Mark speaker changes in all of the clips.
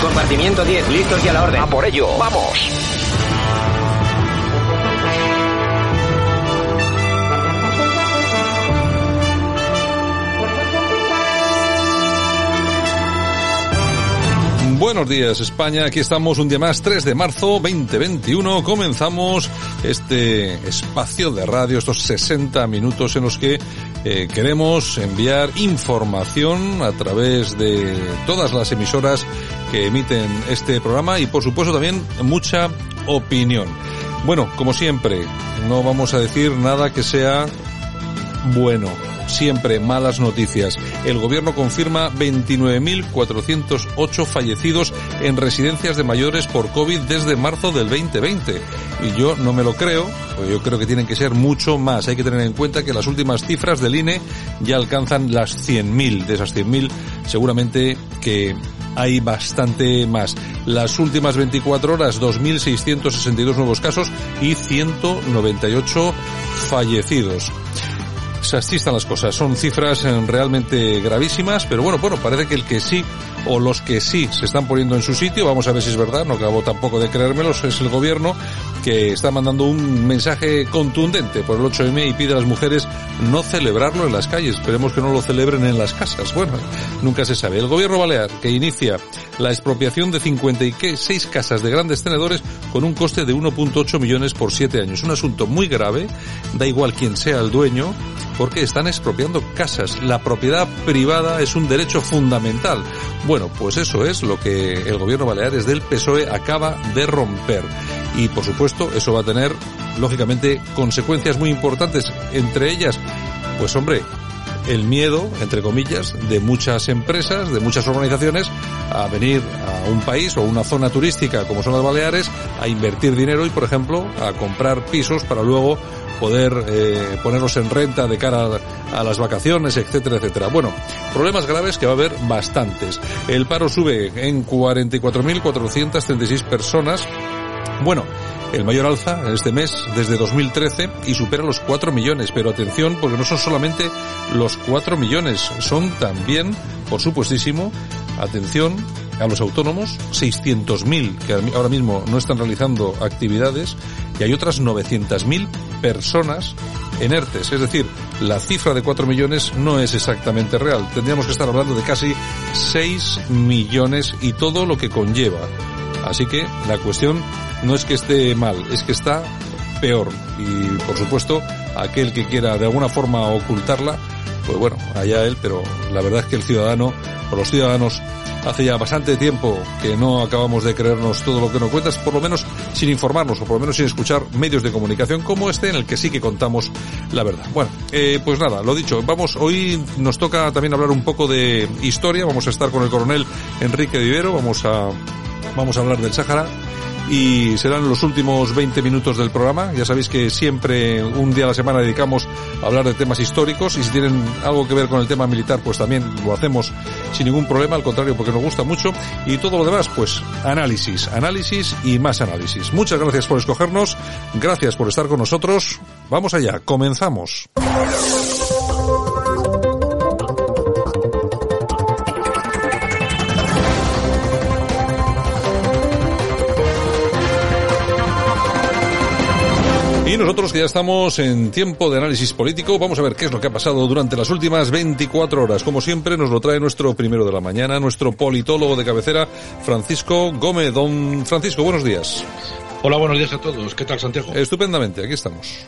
Speaker 1: Compartimiento 10, listos y a la orden.
Speaker 2: A por ello, vamos.
Speaker 3: Buenos días España, aquí estamos un día más, 3 de marzo 2021, comenzamos este espacio de radio, estos 60 minutos en los que eh, queremos enviar información a través de todas las emisoras que emiten este programa y por supuesto también mucha opinión. Bueno, como siempre, no vamos a decir nada que sea bueno, siempre malas noticias. El gobierno confirma 29.408 fallecidos en residencias de mayores por COVID desde marzo del 2020. Y yo no me lo creo, pues yo creo que tienen que ser mucho más. Hay que tener en cuenta que las últimas cifras del INE ya alcanzan las 100.000. De esas 100.000 seguramente que hay bastante más. Las últimas 24 horas, 2.662 nuevos casos y 198 fallecidos así están las cosas. Son cifras eh, realmente gravísimas, pero bueno, bueno, parece que el que sí o los que sí se están poniendo en su sitio, vamos a ver si es verdad, no acabo tampoco de creérmelos, es el gobierno que está mandando un mensaje contundente por el 8M y pide a las mujeres no celebrarlo en las calles. Esperemos que no lo celebren en las casas. Bueno, nunca se sabe. El gobierno balear que inicia la expropiación de 56 casas de grandes tenedores con un coste de 1.8 millones por 7 años. Un asunto muy grave, da igual quién sea el dueño, porque están expropiando casas. La propiedad privada es un derecho fundamental. Bueno, pues eso es lo que el gobierno baleares del PSOE acaba de romper. Y por supuesto, eso va a tener, lógicamente, consecuencias muy importantes. Entre ellas, pues hombre, el miedo, entre comillas, de muchas empresas, de muchas organizaciones, a venir a un país o una zona turística como son las Baleares, a invertir dinero y, por ejemplo, a comprar pisos para luego poder eh, ponerlos en renta de cara a, a, las vacaciones, etcétera, etcétera. Bueno, problemas graves que va a haber bastantes. El paro sube en 44.436 personas. Bueno, el mayor alza este mes desde 2013 y supera los 4 millones. Pero atención, porque no son solamente los 4 millones, son también, por supuestísimo, atención, a los autónomos, 600.000 que ahora mismo no están realizando actividades y hay otras 900.000 personas en ERTES. Es decir, la cifra de 4 millones no es exactamente real. Tendríamos que estar hablando de casi 6 millones y todo lo que conlleva. Así que la cuestión no es que esté mal, es que está peor. Y por supuesto, aquel que quiera de alguna forma ocultarla, pues bueno, allá él, pero la verdad es que el ciudadano, o los ciudadanos, hace ya bastante tiempo que no acabamos de creernos todo lo que nos cuentas, por lo menos sin informarnos o por lo menos sin escuchar medios de comunicación como este en el que sí que contamos la verdad. Bueno, eh, pues nada, lo dicho, vamos, hoy nos toca también hablar un poco de historia, vamos a estar con el coronel Enrique Vivero, vamos a, vamos a hablar del Sáhara y serán los últimos 20 minutos del programa. Ya sabéis que siempre un día a la semana dedicamos a hablar de temas históricos y si tienen algo que ver con el tema militar pues también lo hacemos sin ningún problema, al contrario porque nos gusta mucho y todo lo demás pues análisis, análisis y más análisis. Muchas gracias por escogernos, gracias por estar con nosotros. Vamos allá, comenzamos. Nosotros que ya estamos en tiempo de análisis político, vamos a ver qué es lo que ha pasado durante las últimas 24 horas. Como siempre, nos lo trae nuestro primero de la mañana, nuestro politólogo de cabecera, Francisco Gómez. Don Francisco, buenos días.
Speaker 4: Hola, buenos días a todos. ¿Qué tal, Santiago?
Speaker 3: Estupendamente, aquí estamos.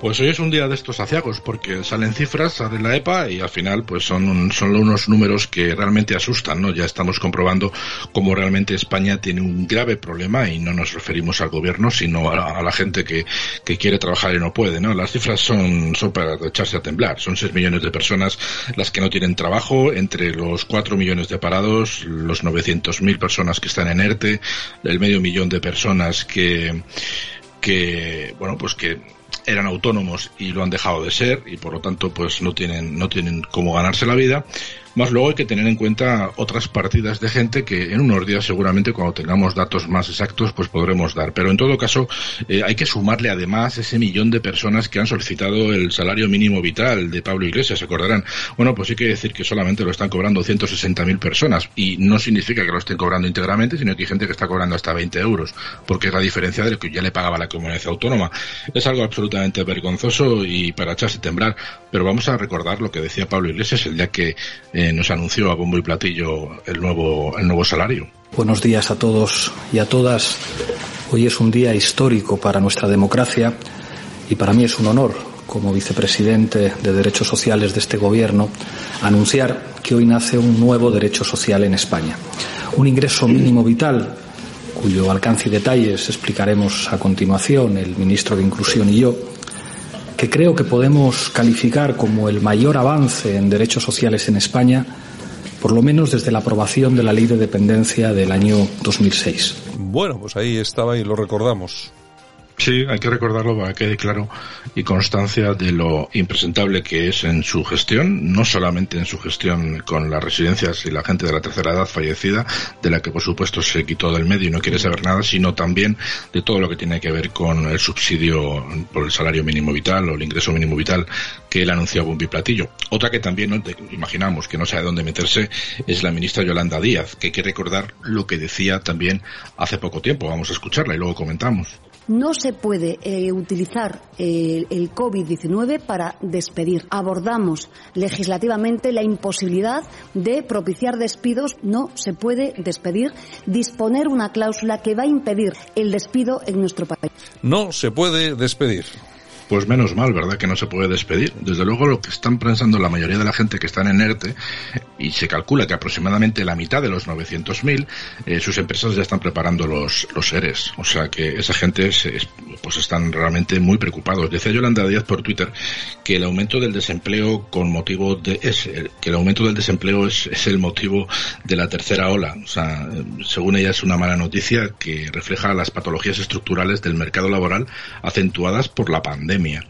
Speaker 5: Pues hoy es un día de estos aciagos porque salen cifras, sale la EPA y al final pues son, son unos números que realmente asustan, ¿no? Ya estamos comprobando cómo realmente España tiene un grave problema y no nos referimos al gobierno sino a, la gente que, que, quiere trabajar y no puede, ¿no? Las cifras son, son para echarse a temblar. Son 6 millones de personas las que no tienen trabajo, entre los 4 millones de parados, los 900.000 personas que están en ERTE, el medio millón de personas que que bueno pues que eran autónomos y lo han dejado de ser y por lo tanto pues no tienen no tienen cómo ganarse la vida más luego hay que tener en cuenta otras partidas de gente que en unos días seguramente cuando tengamos datos más exactos pues podremos dar. Pero en todo caso eh, hay que sumarle además ese millón de personas que han solicitado el salario mínimo vital de Pablo Iglesias, se acordarán. Bueno, pues hay que decir que solamente lo están cobrando 160.000 personas y no significa que lo estén cobrando íntegramente, sino que hay gente que está cobrando hasta 20 euros, porque es la diferencia de lo que ya le pagaba la comunidad autónoma. Es algo absolutamente vergonzoso y para echarse a temblar, pero vamos a recordar lo que decía Pablo Iglesias el día que eh, eh, nos anunció a bombo y platillo el nuevo, el nuevo salario.
Speaker 4: Buenos días a todos y a todas. Hoy es un día histórico para nuestra democracia y para mí es un honor, como vicepresidente de Derechos Sociales de este Gobierno, anunciar que hoy nace un nuevo derecho social en España. Un ingreso mínimo vital cuyo alcance y detalles explicaremos a continuación el ministro de Inclusión y yo, creo que podemos calificar como el mayor avance en derechos sociales en España, por lo menos desde la aprobación de la Ley de Dependencia del año 2006.
Speaker 3: Bueno, pues ahí estaba y lo recordamos.
Speaker 5: Sí, hay que recordarlo para que quede claro y constancia de lo impresentable que es en su gestión, no solamente en su gestión con las residencias y la gente de la tercera edad fallecida, de la que por supuesto se quitó del medio y no quiere saber nada, sino también de todo lo que tiene que ver con el subsidio por el salario mínimo vital o el ingreso mínimo vital que él anunciaba un biplatillo. Otra que también ¿no? imaginamos que no sabe dónde meterse es la ministra Yolanda Díaz, que hay que recordar lo que decía también hace poco tiempo. Vamos a escucharla y luego comentamos
Speaker 6: no se puede eh, utilizar el, el COVID-19 para despedir. Abordamos legislativamente la imposibilidad de propiciar despidos. No se puede despedir, disponer una cláusula que va a impedir el despido en nuestro país.
Speaker 3: No se puede despedir.
Speaker 5: Pues menos mal, ¿verdad? Que no se puede despedir. Desde luego lo que están pensando la mayoría de la gente que están en ERTE, y se calcula que aproximadamente la mitad de los 900.000, eh, sus empresas ya están preparando los, los seres. O sea que esa gente pues están realmente muy preocupados. Decía Yolanda Díaz por Twitter que el aumento del desempleo con motivo de, es, que el aumento del desempleo es, es el motivo de la tercera ola. O sea, según ella es una mala noticia que refleja las patologías estructurales del mercado laboral acentuadas por la pandemia pandemia.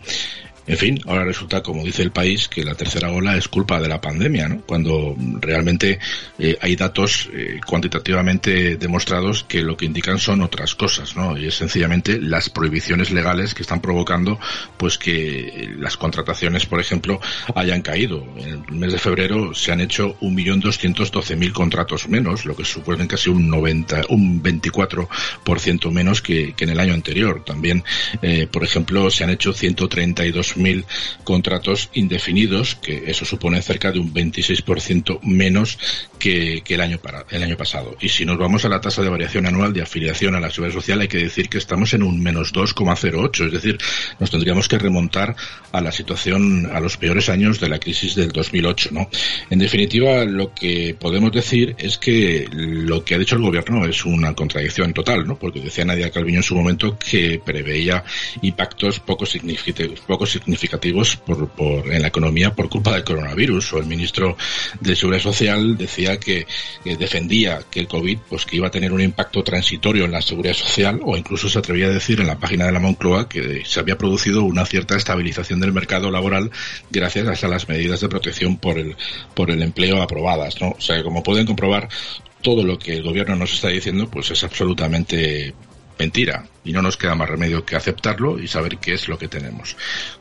Speaker 5: En fin, ahora resulta, como dice el país, que la tercera ola es culpa de la pandemia, ¿no? Cuando realmente eh, hay datos eh, cuantitativamente demostrados que lo que indican son otras cosas, ¿no? Y es sencillamente las prohibiciones legales que están provocando, pues que las contrataciones, por ejemplo, hayan caído. En el mes de febrero se han hecho 1.212.000 contratos menos, lo que supone casi un 90, un 24% menos que, en el año anterior. También, eh, por ejemplo, se han hecho 132 mil contratos indefinidos, que eso supone cerca de un 26% menos que, el, año para, el año pasado. Y si nos vamos a la tasa de variación anual de afiliación a la seguridad social, hay que decir que estamos en un menos 2,08, es decir, nos tendríamos que remontar a la situación, a los peores años de la crisis del 2008, ¿no? En definitiva, lo que podemos decir es que lo que ha dicho el gobierno es una contradicción total, ¿no? Porque decía Nadia Calviño en su momento que preveía impactos poco significativos, poco significativos por, por, en la economía por culpa del coronavirus. O el ministro de Seguridad Social decía que, defendía que el COVID pues que iba a tener un impacto transitorio en la seguridad social o incluso se atrevía a decir en la página de la Moncloa que se había producido una cierta estabilización del mercado laboral gracias a las medidas de protección por el, por el empleo aprobadas. ¿no? O sea, como pueden comprobar, todo lo que el gobierno nos está diciendo pues es absolutamente mentira y no nos queda más remedio que aceptarlo y saber qué es lo que tenemos.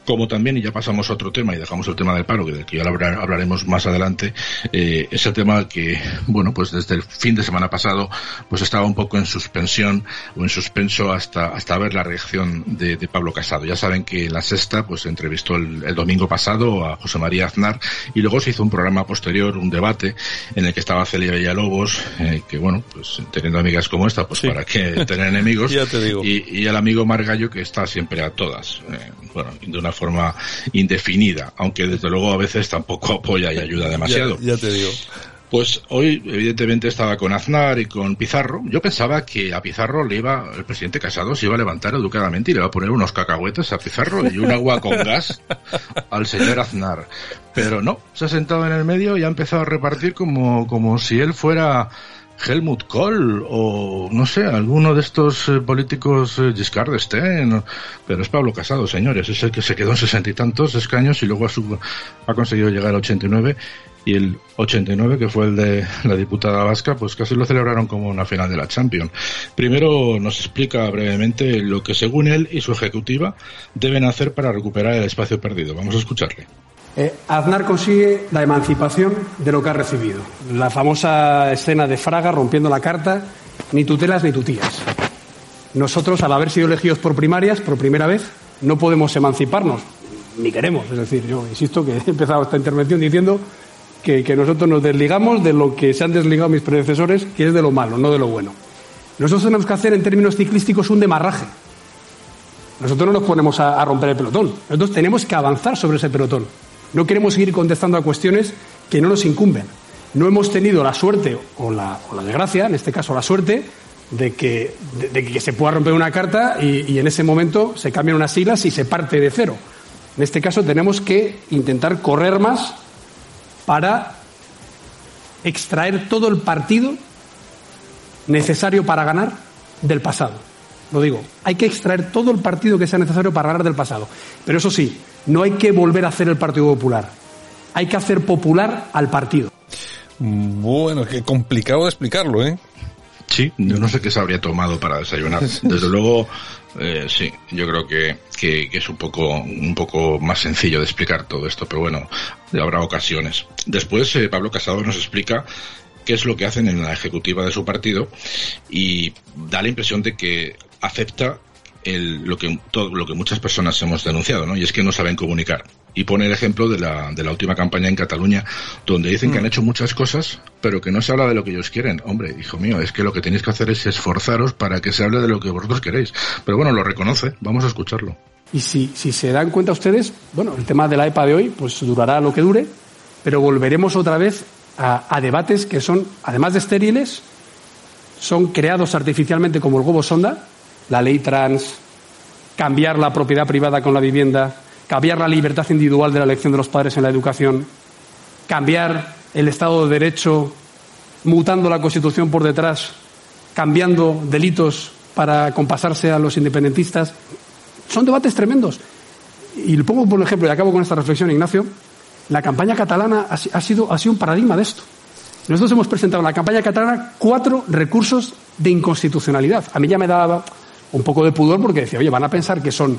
Speaker 5: Como también, y ya pasamos a otro tema y dejamos el tema del paro, que del que ya hablaremos más adelante, eh, es el tema que, bueno, pues desde el fin de semana pasado, pues estaba un poco en suspensión o en suspenso hasta, hasta ver la reacción de, Pablo Casado. Ya saben que en la sexta, pues entrevistó el, domingo pasado a José María Aznar y luego se hizo un programa posterior, un debate, en el que estaba Celia Villalobos, eh, que bueno, pues teniendo amigas como esta, pues para qué tener enemigos, amigos.
Speaker 3: Ya te digo.
Speaker 5: Y, el amigo Margallo que está siempre a todas, eh, bueno, de una forma indefinida, aunque desde luego a veces tampoco apoya y ayuda demasiado.
Speaker 3: ya te digo.
Speaker 5: Pues hoy, evidentemente, estaba con Aznar y con Pizarro. Yo pensaba que a Pizarro le iba, el presidente Casado se iba a levantar educadamente y le iba a poner unos cacahuetes a Pizarro y un agua con gas al señor Aznar. Pero no, se ha sentado en el medio y ha empezado a repartir como, como si él fuera Helmut Kohl o no sé, alguno de estos eh, políticos eh, Giscard d'Estaing, pero es Pablo Casado, señores, es el que se quedó en sesenta y tantos escaños y luego ha, conseguido llegar a 89 y el 89, que fue el de la diputada vasca, pues casi lo celebraron como una final de la Champions. Primero nos explica brevemente lo que según él y su ejecutiva deben hacer para recuperar el espacio perdido. Vamos a escucharle.
Speaker 7: Eh, Aznar consigue la emancipación de lo que ha recibido. La famosa escena de Fraga rompiendo la carta, ni tutelas ni tutías. Nosotros, al haber sido elegidos por primarias, por primera vez, no podemos emanciparnos, ni queremos. Es decir, yo insisto que he empezado esta intervención diciendo que, nosotros nos desligamos de lo que se han desligado mis predecesores, que es de lo malo, no de lo bueno. Nosotros tenemos que hacer en términos ciclísticos un demarraje. Nosotros no nos ponemos a, romper el pelotón. Nosotros tenemos que avanzar sobre ese pelotón. No queremos seguir contestando a cuestiones que no nos incumben. No hemos tenido la suerte o la, desgracia, en este caso la suerte, de que, que se pueda romper una carta y, y, en ese momento se cambian unas siglas y se parte de cero. En este caso tenemos que intentar correr más para extraer todo el partido necesario para ganar del pasado. Lo digo, hay que extraer todo el partido que sea necesario para ganar del pasado. Pero eso sí, no hay que volver a hacer el Partido Popular. Hay que hacer popular al partido.
Speaker 3: Bueno, qué complicado de explicarlo, ¿eh?
Speaker 5: Sí, yo no sé qué se habría tomado para desayunar. Desde luego, eh, sí, yo creo que, que, es un poco, un poco más sencillo de explicar todo esto, pero bueno, habrá ocasiones. Después, eh, Pablo Casado nos explica qué es lo que hacen en la ejecutiva de su partido y da la impresión de que acepta el, lo que todo lo que muchas personas hemos denunciado, ¿no? Y es que no saben comunicar. Y pone el ejemplo de la, de la última campaña en Cataluña, donde dicen que han mm. hecho muchas cosas, pero que no se habla de lo que ellos quieren. Hombre, hijo mío, es que lo que tenéis que hacer es esforzaros para que se hable de lo que vosotros queréis. Pero bueno, lo reconoce, vamos a escucharlo.
Speaker 7: Y si, si se dan cuenta ustedes, bueno, el tema de la EPA de hoy, pues durará lo que dure, pero volveremos otra vez a, a debates que son, además de estériles, son creados artificialmente como el huevo sonda, la ley trans, cambiar la propiedad privada con la vivienda, cambiar la libertad individual de la elección de los padres en la educación, cambiar el Estado de Derecho mutando la Constitución por detrás, cambiando delitos para compasarse a los independentistas. Son debates tremendos. Y le pongo por ejemplo, y acabo con esta reflexión, Ignacio, la campaña catalana ha, sido, ha sido un paradigma de esto. Nosotros hemos presentado en la campaña catalana cuatro recursos de inconstitucionalidad. A mí ya me daba un poco de pudor porque decía, oye, van a pensar que son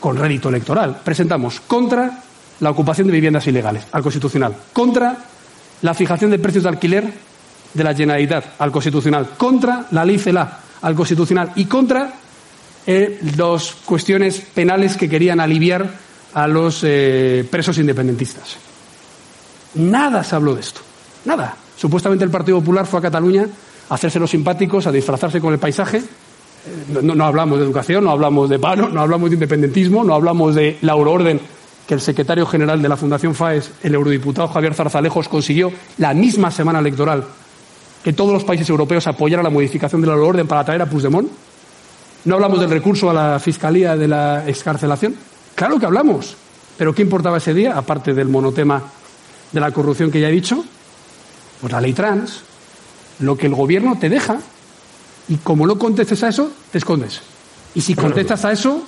Speaker 7: con rédito electoral. Presentamos contra la ocupación de viviendas ilegales al Constitucional, contra la fijación de precios de alquiler de la Generalitat al Constitucional, contra la ley CELA al Constitucional y contra eh, las cuestiones penales que querían aliviar a los eh, presos independentistas. Nada se habló de esto, nada. Supuestamente el Partido Popular fue a Cataluña a hacerse los simpáticos, a disfrazarse con el paisaje no, hablamos de educación, no hablamos de paro, no hablamos de independentismo, no hablamos de la euroorden que el secretario general de la Fundación FAES, el eurodiputado Javier Zarzalejos, consiguió la misma semana electoral que todos los países europeos apoyaran la modificación de la euroorden para traer a Puigdemont. No hablamos del recurso a la Fiscalía de la excarcelación. Claro que hablamos. Pero ¿qué importaba ese día, aparte del monotema de la corrupción que ya he dicho? Pues la ley trans, lo que el gobierno te deja y como no contestes a eso, te escondes. Y si contestas a eso,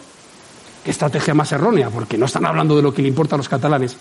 Speaker 7: qué estrategia más errónea, porque no están hablando de lo que le importa a los catalanes.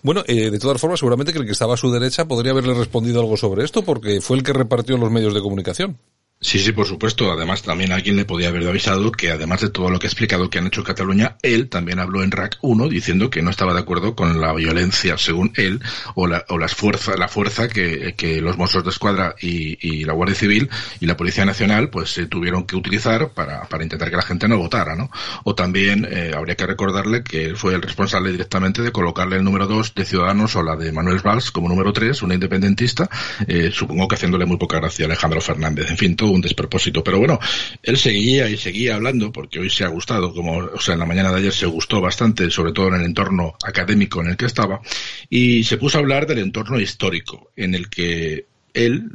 Speaker 3: Bueno, eh, de todas formas, seguramente que el que estaba a su derecha podría haberle respondido algo sobre esto, porque fue el que repartió los medios de comunicación.
Speaker 5: Sí, sí, por supuesto. Además, también alguien le podía haber avisado que, además de todo lo que ha explicado que han hecho Cataluña, él también habló en RAC 1 diciendo que no estaba de acuerdo con la violencia, según él, o la, o las fuerza, la fuerza que, los Mossos de Escuadra y, la Guardia Civil y la Policía Nacional pues eh, tuvieron que utilizar para, intentar que la gente no votara, ¿no? O también eh, habría que recordarle que él fue el responsable directamente de colocarle el número 2 de Ciudadanos o la de Manuel Valls como número 3, una independentista, eh, supongo que haciéndole muy poca gracia a Alejandro Fernández. En fin, un despropósito. Pero bueno, él seguía y seguía hablando, porque hoy se ha gustado, como, o sea, en la mañana de ayer se gustó bastante, sobre todo en el entorno académico en el que estaba, y se puso a hablar del entorno histórico, en el que él,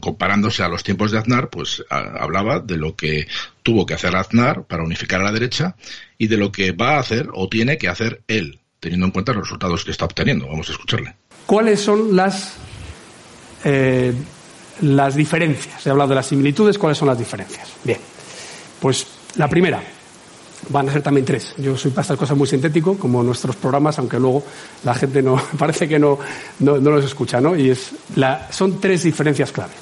Speaker 5: comparándose a los tiempos de Aznar, pues hablaba de lo que tuvo que hacer Aznar para unificar a la derecha y de lo que va a hacer o tiene que hacer él, teniendo en cuenta los resultados que está obteniendo. Vamos a escucharle.
Speaker 7: ¿Cuáles son las, eh, las diferencias? He hablado de las similitudes, ¿cuáles son las diferencias? Bien, pues la primera, van a ser también tres. Yo soy para estas cosas muy sintético, como nuestros programas, aunque luego la gente no parece que no, no, los escucha, ¿no? Y es la, son tres diferencias clave.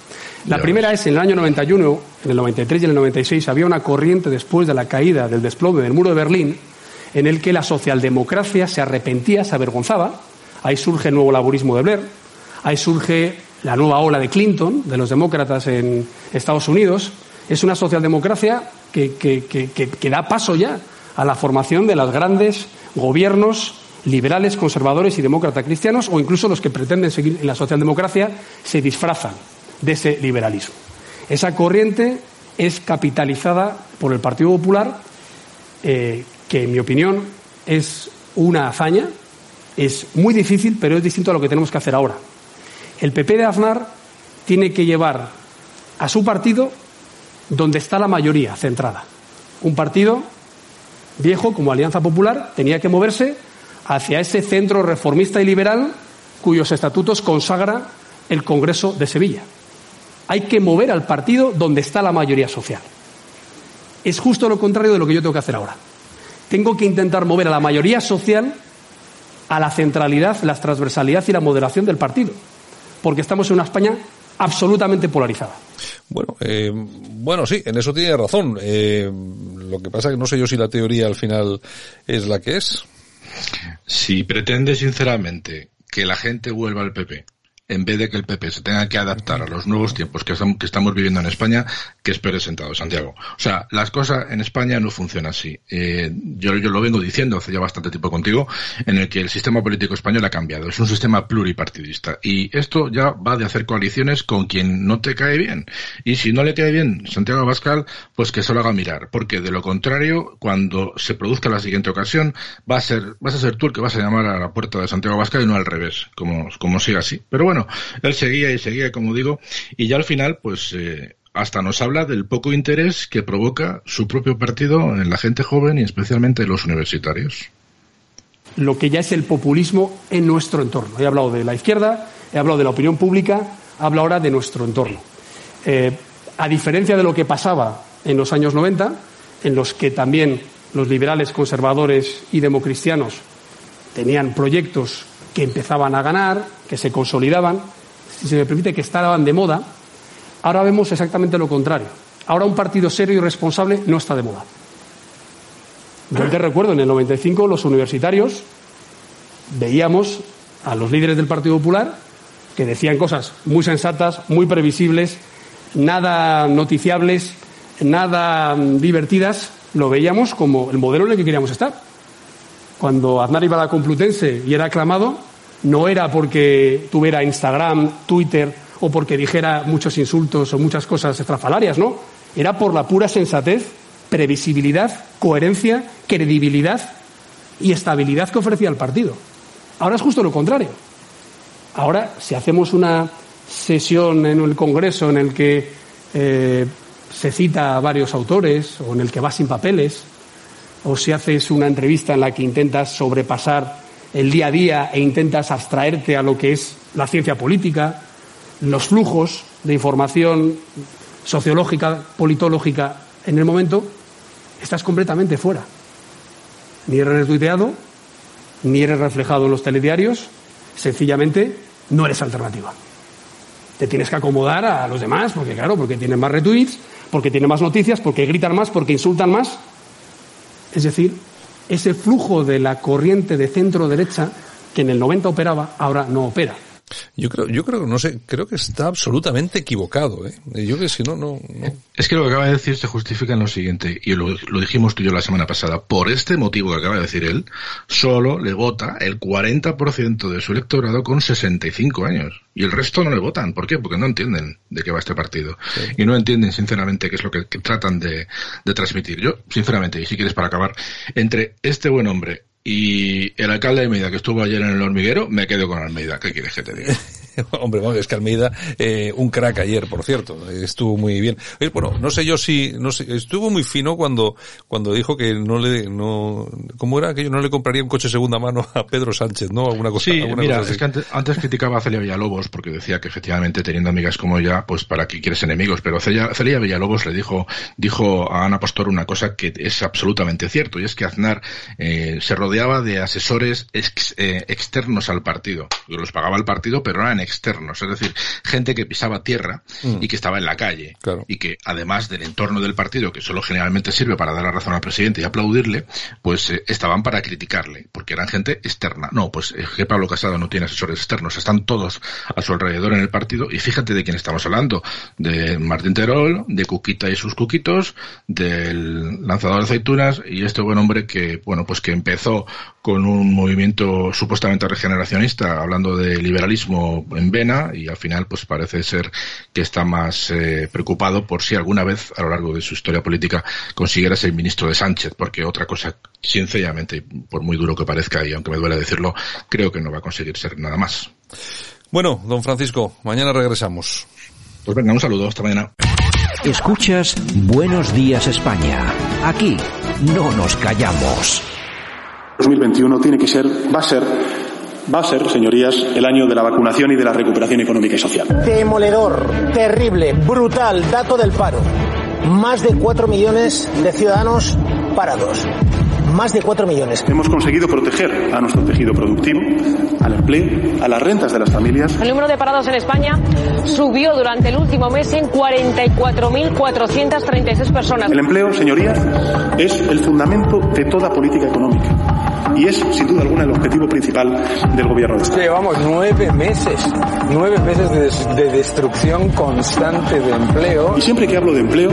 Speaker 7: La primera es en el año 91, en el 93 y en el 96 había una corriente después de la caída del desplome del muro de Berlín en el que la socialdemocracia se arrepentía, se avergonzaba. Ahí surge el nuevo laborismo de Blair, ahí surge la nueva ola de Clinton, de los demócratas en Estados Unidos. Es una socialdemocracia que, da paso ya a la formación de los grandes gobiernos liberales, conservadores y demócratas cristianos, o incluso los que pretenden seguir en la socialdemocracia, se disfrazan de ese liberalismo. Esa corriente es capitalizada por el Partido Popular, eh, que en mi opinión es una hazaña, es muy difícil, pero es distinto a lo que tenemos que hacer ahora. El PP de Aznar tiene que llevar a su partido donde está la mayoría centrada. Un partido viejo como Alianza Popular tenía que moverse hacia ese centro reformista y liberal cuyos estatutos consagra el Congreso de Sevilla. Hay que mover al partido donde está la mayoría social. Es justo lo contrario de lo que yo tengo que hacer ahora. Tengo que intentar mover a la mayoría social a la centralidad, la transversalidad y la moderación del partido, porque estamos en una España absolutamente polarizada.
Speaker 3: Bueno, eh, bueno, sí, en eso tiene razón. Eh, lo que pasa es que no sé yo si la teoría al final es la que es.
Speaker 5: Si pretende sinceramente que la gente vuelva al PP en vez de que el PP se tenga que adaptar a los nuevos tiempos que, estamos viviendo en España, que espere sentado, Santiago. O sea, las cosas en España no funcionan así. Eh, yo, yo lo vengo diciendo hace ya bastante tiempo contigo, en el que el sistema político español ha cambiado. Es un sistema pluripartidista. Y esto ya va de hacer coaliciones con quien no te cae bien. Y si no le cae bien Santiago Abascal, pues que se lo haga mirar. Porque de lo contrario, cuando se produzca la siguiente ocasión, va a ser, vas a ser tú el que vas a llamar a la puerta de Santiago Abascal y no al revés, como, como siga así. Pero bueno, él seguía y seguía, como digo, y ya al final, pues, eh, hasta nos habla del poco interés que provoca su propio partido en la gente joven y especialmente en los universitarios.
Speaker 7: Lo que ya es el populismo en nuestro entorno. He hablado de la izquierda, he hablado de la opinión pública, hablo ahora de nuestro entorno. Eh, a diferencia de lo que pasaba en los años 90, en los que también los liberales, conservadores y democristianos tenían proyectos que empezaban a ganar, que se consolidaban, si se me permite, que estaban de moda, ahora vemos exactamente lo contrario. Ahora un partido serio y responsable no está de moda. Yo te recuerdo, en el 95 los universitarios veíamos a los líderes del Partido Popular que decían cosas muy sensatas, muy previsibles, nada noticiables, nada divertidas, lo veíamos como el modelo en el que queríamos estar. Cuando Aznar iba a la Complutense y era aclamado, no era porque tuviera Instagram, Twitter o porque dijera muchos insultos o muchas cosas estrafalarias, no. Era por la pura sensatez, previsibilidad, coherencia, credibilidad y estabilidad que ofrecía el partido. Ahora es justo lo contrario. Ahora, si hacemos una sesión en el Congreso en el que eh, se cita a varios autores o en el que va sin papeles, o si haces una entrevista en la que intentas sobrepasar el día a día e intentas abstraerte a lo que es la ciencia política, los flujos de información sociológica, politológica en el momento, estás completamente fuera. Ni eres retuiteado, ni eres reflejado en los telediarios, sencillamente no eres alternativa. Te tienes que acomodar a los demás, porque claro, porque tienen más retweets, porque tienen más noticias, porque gritan más, porque insultan más. Es decir, ese flujo de la corriente de centro derecha que en el 90 operaba, ahora no opera.
Speaker 3: Yo creo, yo creo, no sé, creo que está absolutamente equivocado, ¿eh? Yo que si no, no,
Speaker 5: Es que lo que acaba de decir se justifica en lo siguiente, y lo, lo, dijimos tú y yo la semana pasada. Por este motivo que acaba de decir él, solo le vota el 40% de su electorado con 65 años. Y el resto no le votan. ¿Por qué? Porque no entienden de qué va este partido. Sí. Y no entienden, sinceramente, qué es lo que, que tratan de, de transmitir. Yo, sinceramente, y si quieres para acabar, entre este buen hombre y el alcalde de Almeida, que estuvo ayer en el hormiguero, me quedo con Almeida. ¿Qué quieres que te diga?
Speaker 3: Hombre, bueno, es que Almeida, eh, un crack ayer, por cierto, estuvo muy bien. Bueno, no sé yo si, no sé, estuvo muy fino cuando, cuando dijo que no le, no, ¿cómo era aquello? No le compraría un coche segunda mano a Pedro Sánchez, ¿no? Alguna cosa,
Speaker 5: sí,
Speaker 3: alguna
Speaker 5: mira,
Speaker 3: cosa así.
Speaker 5: es que antes, antes, criticaba a Celia Villalobos porque decía que efectivamente teniendo amigas como ella, pues para qué quieres enemigos, pero Celia, Celia Villalobos le dijo, dijo a Ana Pastor una cosa que es absolutamente cierto, y es que Aznar eh, se rodeaba de asesores ex, eh, externos al partido, los pagaba el partido, pero eran externos, es decir, gente que pisaba tierra mm. y que estaba en la calle
Speaker 3: claro.
Speaker 5: y que además del entorno del partido, que solo generalmente sirve para dar la razón al presidente y aplaudirle, pues eh, estaban para criticarle, porque eran gente externa. No, pues es que Pablo Casado no tiene asesores externos, están todos a su alrededor en el partido y fíjate de quién estamos hablando, de Martín Terol, de Cuquita y sus Cuquitos, del lanzador de aceitunas y este buen hombre que, bueno, pues que empezó con un movimiento supuestamente regeneracionista, hablando de liberalismo en vena, y al final pues parece ser que está más eh, preocupado por si alguna vez a lo largo de su historia política consiguiera ser ministro de Sánchez, porque otra cosa, sencillamente, por muy duro que parezca, y aunque me duele decirlo, creo que no va a conseguir ser nada más.
Speaker 3: Bueno, don Francisco, mañana regresamos.
Speaker 5: Pues venga, un saludo, hasta mañana.
Speaker 2: Escuchas Buenos Días España. Aquí no nos callamos.
Speaker 8: 2021 tiene que ser, va a ser va a ser, señorías, el año de la vacunación y de la recuperación económica y social.
Speaker 9: Demoledor, terrible, brutal, dato del paro. Más de cuatro millones de ciudadanos parados. Más de cuatro millones.
Speaker 8: Hemos conseguido proteger a nuestro tejido productivo, al empleo, a las rentas de las familias.
Speaker 10: El número de parados en España subió durante el último mes en 44.436 personas.
Speaker 8: El empleo, señorías, es el fundamento de toda política económica y es, sin duda alguna, el objetivo principal del gobierno de Estado.
Speaker 11: Llevamos nueve meses, nueve meses de, de, destrucción constante de empleo.
Speaker 8: Y siempre que hablo de empleo,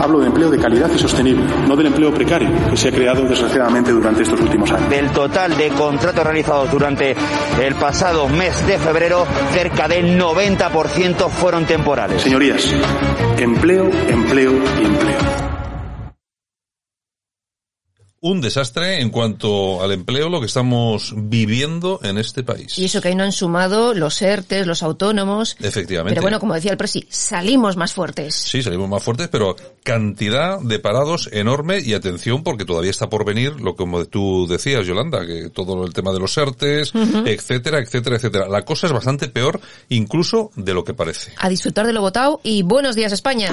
Speaker 8: hablo de empleo de calidad y sostenible, no del empleo precario que se ha creado desgraciadamente durante estos últimos años.
Speaker 12: Del total de contratos realizados durante el pasado mes de febrero, cerca del 90% fueron temporales.
Speaker 8: Señorías, empleo, empleo y empleo
Speaker 3: un desastre en cuanto al empleo, lo que estamos viviendo en este país.
Speaker 13: Y eso que ahí no han sumado los ERTES, los autónomos.
Speaker 3: Efectivamente.
Speaker 13: Pero bueno, como decía el presi, salimos más fuertes.
Speaker 3: Sí, salimos más fuertes, pero cantidad de parados enorme y atención porque todavía está por venir lo como tú decías, Yolanda, que todo el tema de los ERTES, uh -huh. etcétera, etcétera, etcétera. La cosa es bastante peor incluso de lo que parece.
Speaker 13: A disfrutar de lo votado y buenos días España.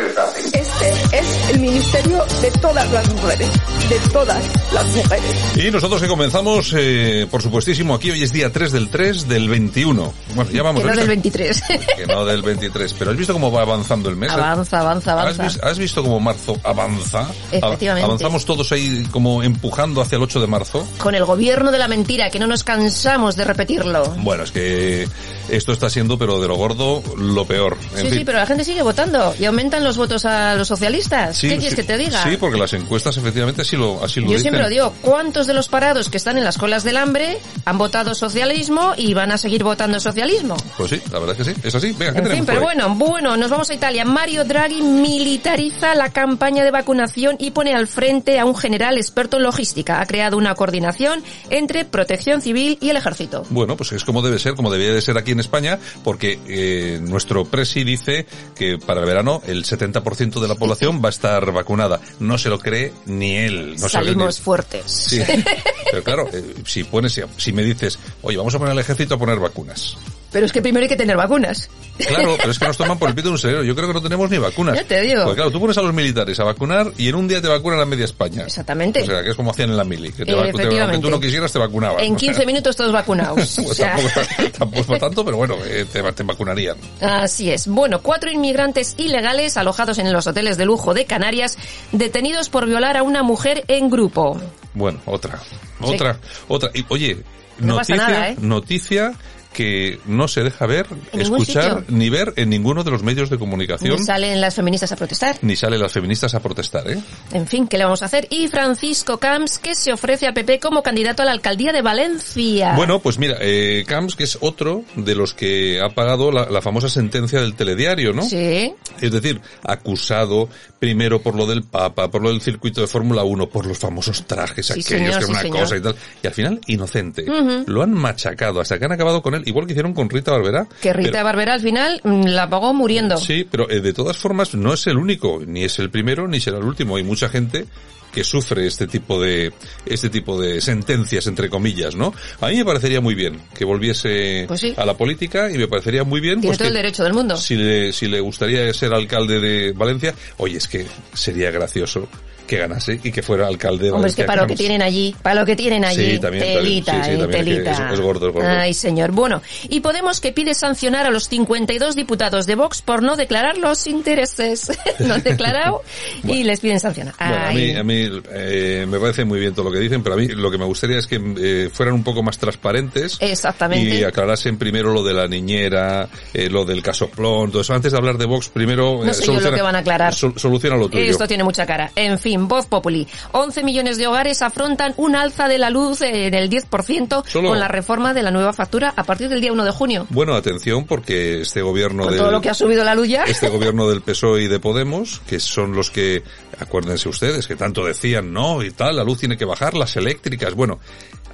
Speaker 14: El ministerio de todas las mujeres. De todas las mujeres.
Speaker 3: Y nosotros que comenzamos, eh, por supuestísimo, aquí hoy es día 3 del 3 del 21. Bueno, ya vamos.
Speaker 13: Que no del 23.
Speaker 3: Que no del 23. Pero ¿has visto cómo va avanzando el mes?
Speaker 13: Avanza, avanza, avanza.
Speaker 3: ¿Has, visto, ¿Has visto cómo marzo avanza?
Speaker 13: Efectivamente.
Speaker 3: Avanzamos todos ahí como empujando hacia el 8 de marzo.
Speaker 13: Con el gobierno de la mentira, que no nos cansamos de repetirlo.
Speaker 3: Bueno, es que esto está siendo, pero de lo gordo, lo peor. En
Speaker 13: sí,
Speaker 3: fin.
Speaker 13: sí, pero la gente sigue votando y aumentan los votos a los socialistas.
Speaker 3: Sí,
Speaker 13: ¿Qué quieres
Speaker 3: sí,
Speaker 13: que te diga?
Speaker 3: Sí, porque las encuestas efectivamente así lo, así lo
Speaker 13: Yo
Speaker 3: dicen.
Speaker 13: siempre lo digo, ¿cuántos de los parados que están en las colas del hambre han votado socialismo y van a seguir votando socialismo?
Speaker 3: Pues sí, la verdad es que sí, es así. Venga, ¿qué
Speaker 13: En fin,
Speaker 3: tenemos
Speaker 13: pero bueno, bueno, nos vamos a Italia. Mario Draghi militariza la campaña de vacunación y pone al frente a un general experto en logística. Ha creado una coordinación entre protección civil y el ejército.
Speaker 3: Bueno, pues es como debe ser, como debería de ser aquí en España, porque eh, nuestro presi dice que para el verano el 70% de la población va a estar vacunada. No se lo cree ni él. No
Speaker 13: Salimos fuertes.
Speaker 3: Sí. Pero claro, eh, si pones, si me dices, oye, vamos a poner al ejército a poner vacunas.
Speaker 13: Pero es que primero hay que tener vacunas.
Speaker 3: Claro, pero es que nos toman por el pito de un sereno. Yo creo que no tenemos ni vacunas.
Speaker 13: Ya te digo.
Speaker 3: Porque claro, tú pones a los militares a vacunar y en un día te vacunan a media España.
Speaker 13: Exactamente.
Speaker 3: O sea, que es como hacían en la mili. Que te, vacu- te- aunque tú no quisieras, te vacunaban.
Speaker 13: En 15 minutos todos vacunados. O
Speaker 3: Pues
Speaker 13: sea,
Speaker 3: tampoco, tampoco tanto, pero bueno, eh, te, te vacunarían.
Speaker 13: Así es. Bueno, cuatro inmigrantes ilegales alojados en los hoteles de lujo de Canarias, detenidos por violar a una mujer en grupo.
Speaker 3: Bueno, otra. Otra. Otra. Y, oye,
Speaker 13: No pasa
Speaker 3: noticia,
Speaker 13: nada, ¿eh?
Speaker 3: noticia que no se deja ver, escuchar
Speaker 13: sitio.
Speaker 3: ni ver en ninguno de los medios de comunicación.
Speaker 13: Ni salen las feministas a protestar.
Speaker 3: Ni salen las feministas a protestar, ¿eh?
Speaker 13: En fin, ¿qué le vamos a hacer? Y Francisco Camps, que se ofrece a PP como candidato a la alcaldía de Valencia.
Speaker 3: Bueno, pues mira, eh, Camps, que es otro de los que ha pagado la, la famosa sentencia del telediario, ¿no?
Speaker 13: Sí.
Speaker 3: Es decir, acusado primero por lo del Papa, por lo del circuito de Fórmula 1, por los famosos trajes
Speaker 13: Sí,
Speaker 3: aquellos,
Speaker 13: señor,
Speaker 3: que
Speaker 13: sí,
Speaker 3: una
Speaker 13: señor.
Speaker 3: cosa y tal. Y al final, inocente. Lo han machacado hasta que han acabado con él, igual que hicieron con Rita Barberá.
Speaker 13: Que Rita
Speaker 3: Pero-
Speaker 13: Barbera al final mm, la pagó muriendo.
Speaker 3: Sí, pero eh, de todas formas no es el único, ni es el primero, ni será el último. Hay mucha gente que sufre este tipo de este tipo de sentencias entre comillas, ¿no? A mí me parecería muy bien que volviese
Speaker 13: Pues sí.
Speaker 3: a la política y me parecería muy bien
Speaker 13: Tiene
Speaker 3: pues
Speaker 13: todo el
Speaker 3: que
Speaker 13: derecho del mundo.
Speaker 3: si le si le gustaría ser alcalde de Valencia, oye, es que sería gracioso que ganase y que fuera alcalde de
Speaker 13: Hombre, es que para lo que tienen allí, para lo que tienen allí,
Speaker 3: Sí, también,
Speaker 13: telita,
Speaker 3: también, sí, sí,
Speaker 13: eh,
Speaker 3: también, que
Speaker 13: telita.
Speaker 3: es- es gordo, es gordo.
Speaker 13: Ay, señor. Bueno, y Podemos que pide sancionar a los 52 diputados de Vox por no declarar los intereses. no han declarado y les piden sancionar.
Speaker 3: Bueno, a mí, a mí eh, me parece muy bien todo lo que dicen, pero a mí lo que me gustaría es que eh, fueran un poco más transparentes
Speaker 13: Exactamente.
Speaker 3: y aclarasen primero lo de la niñera, eh, lo del casoplón, todo eso. Antes de hablar de Vox, primero
Speaker 13: No sé yo lo que van a aclarar.
Speaker 3: sol- soluciona lo tuyo.
Speaker 13: Esto tiene mucha cara. En fin, Voz Populi. 11 millones de hogares afrontan un alza de la luz eh, del 10%
Speaker 3: Solo-
Speaker 13: con la reforma de la nueva factura a partir del día 1 de junio.
Speaker 3: Bueno, atención, porque este gobierno del,
Speaker 13: todo lo que ha subido la luz ya.
Speaker 3: este gobierno del PSOE y de Podemos, que son los que, acuérdense ustedes, que tanto decían, no, y tal, la luz tiene que bajar, las eléctricas. Bueno,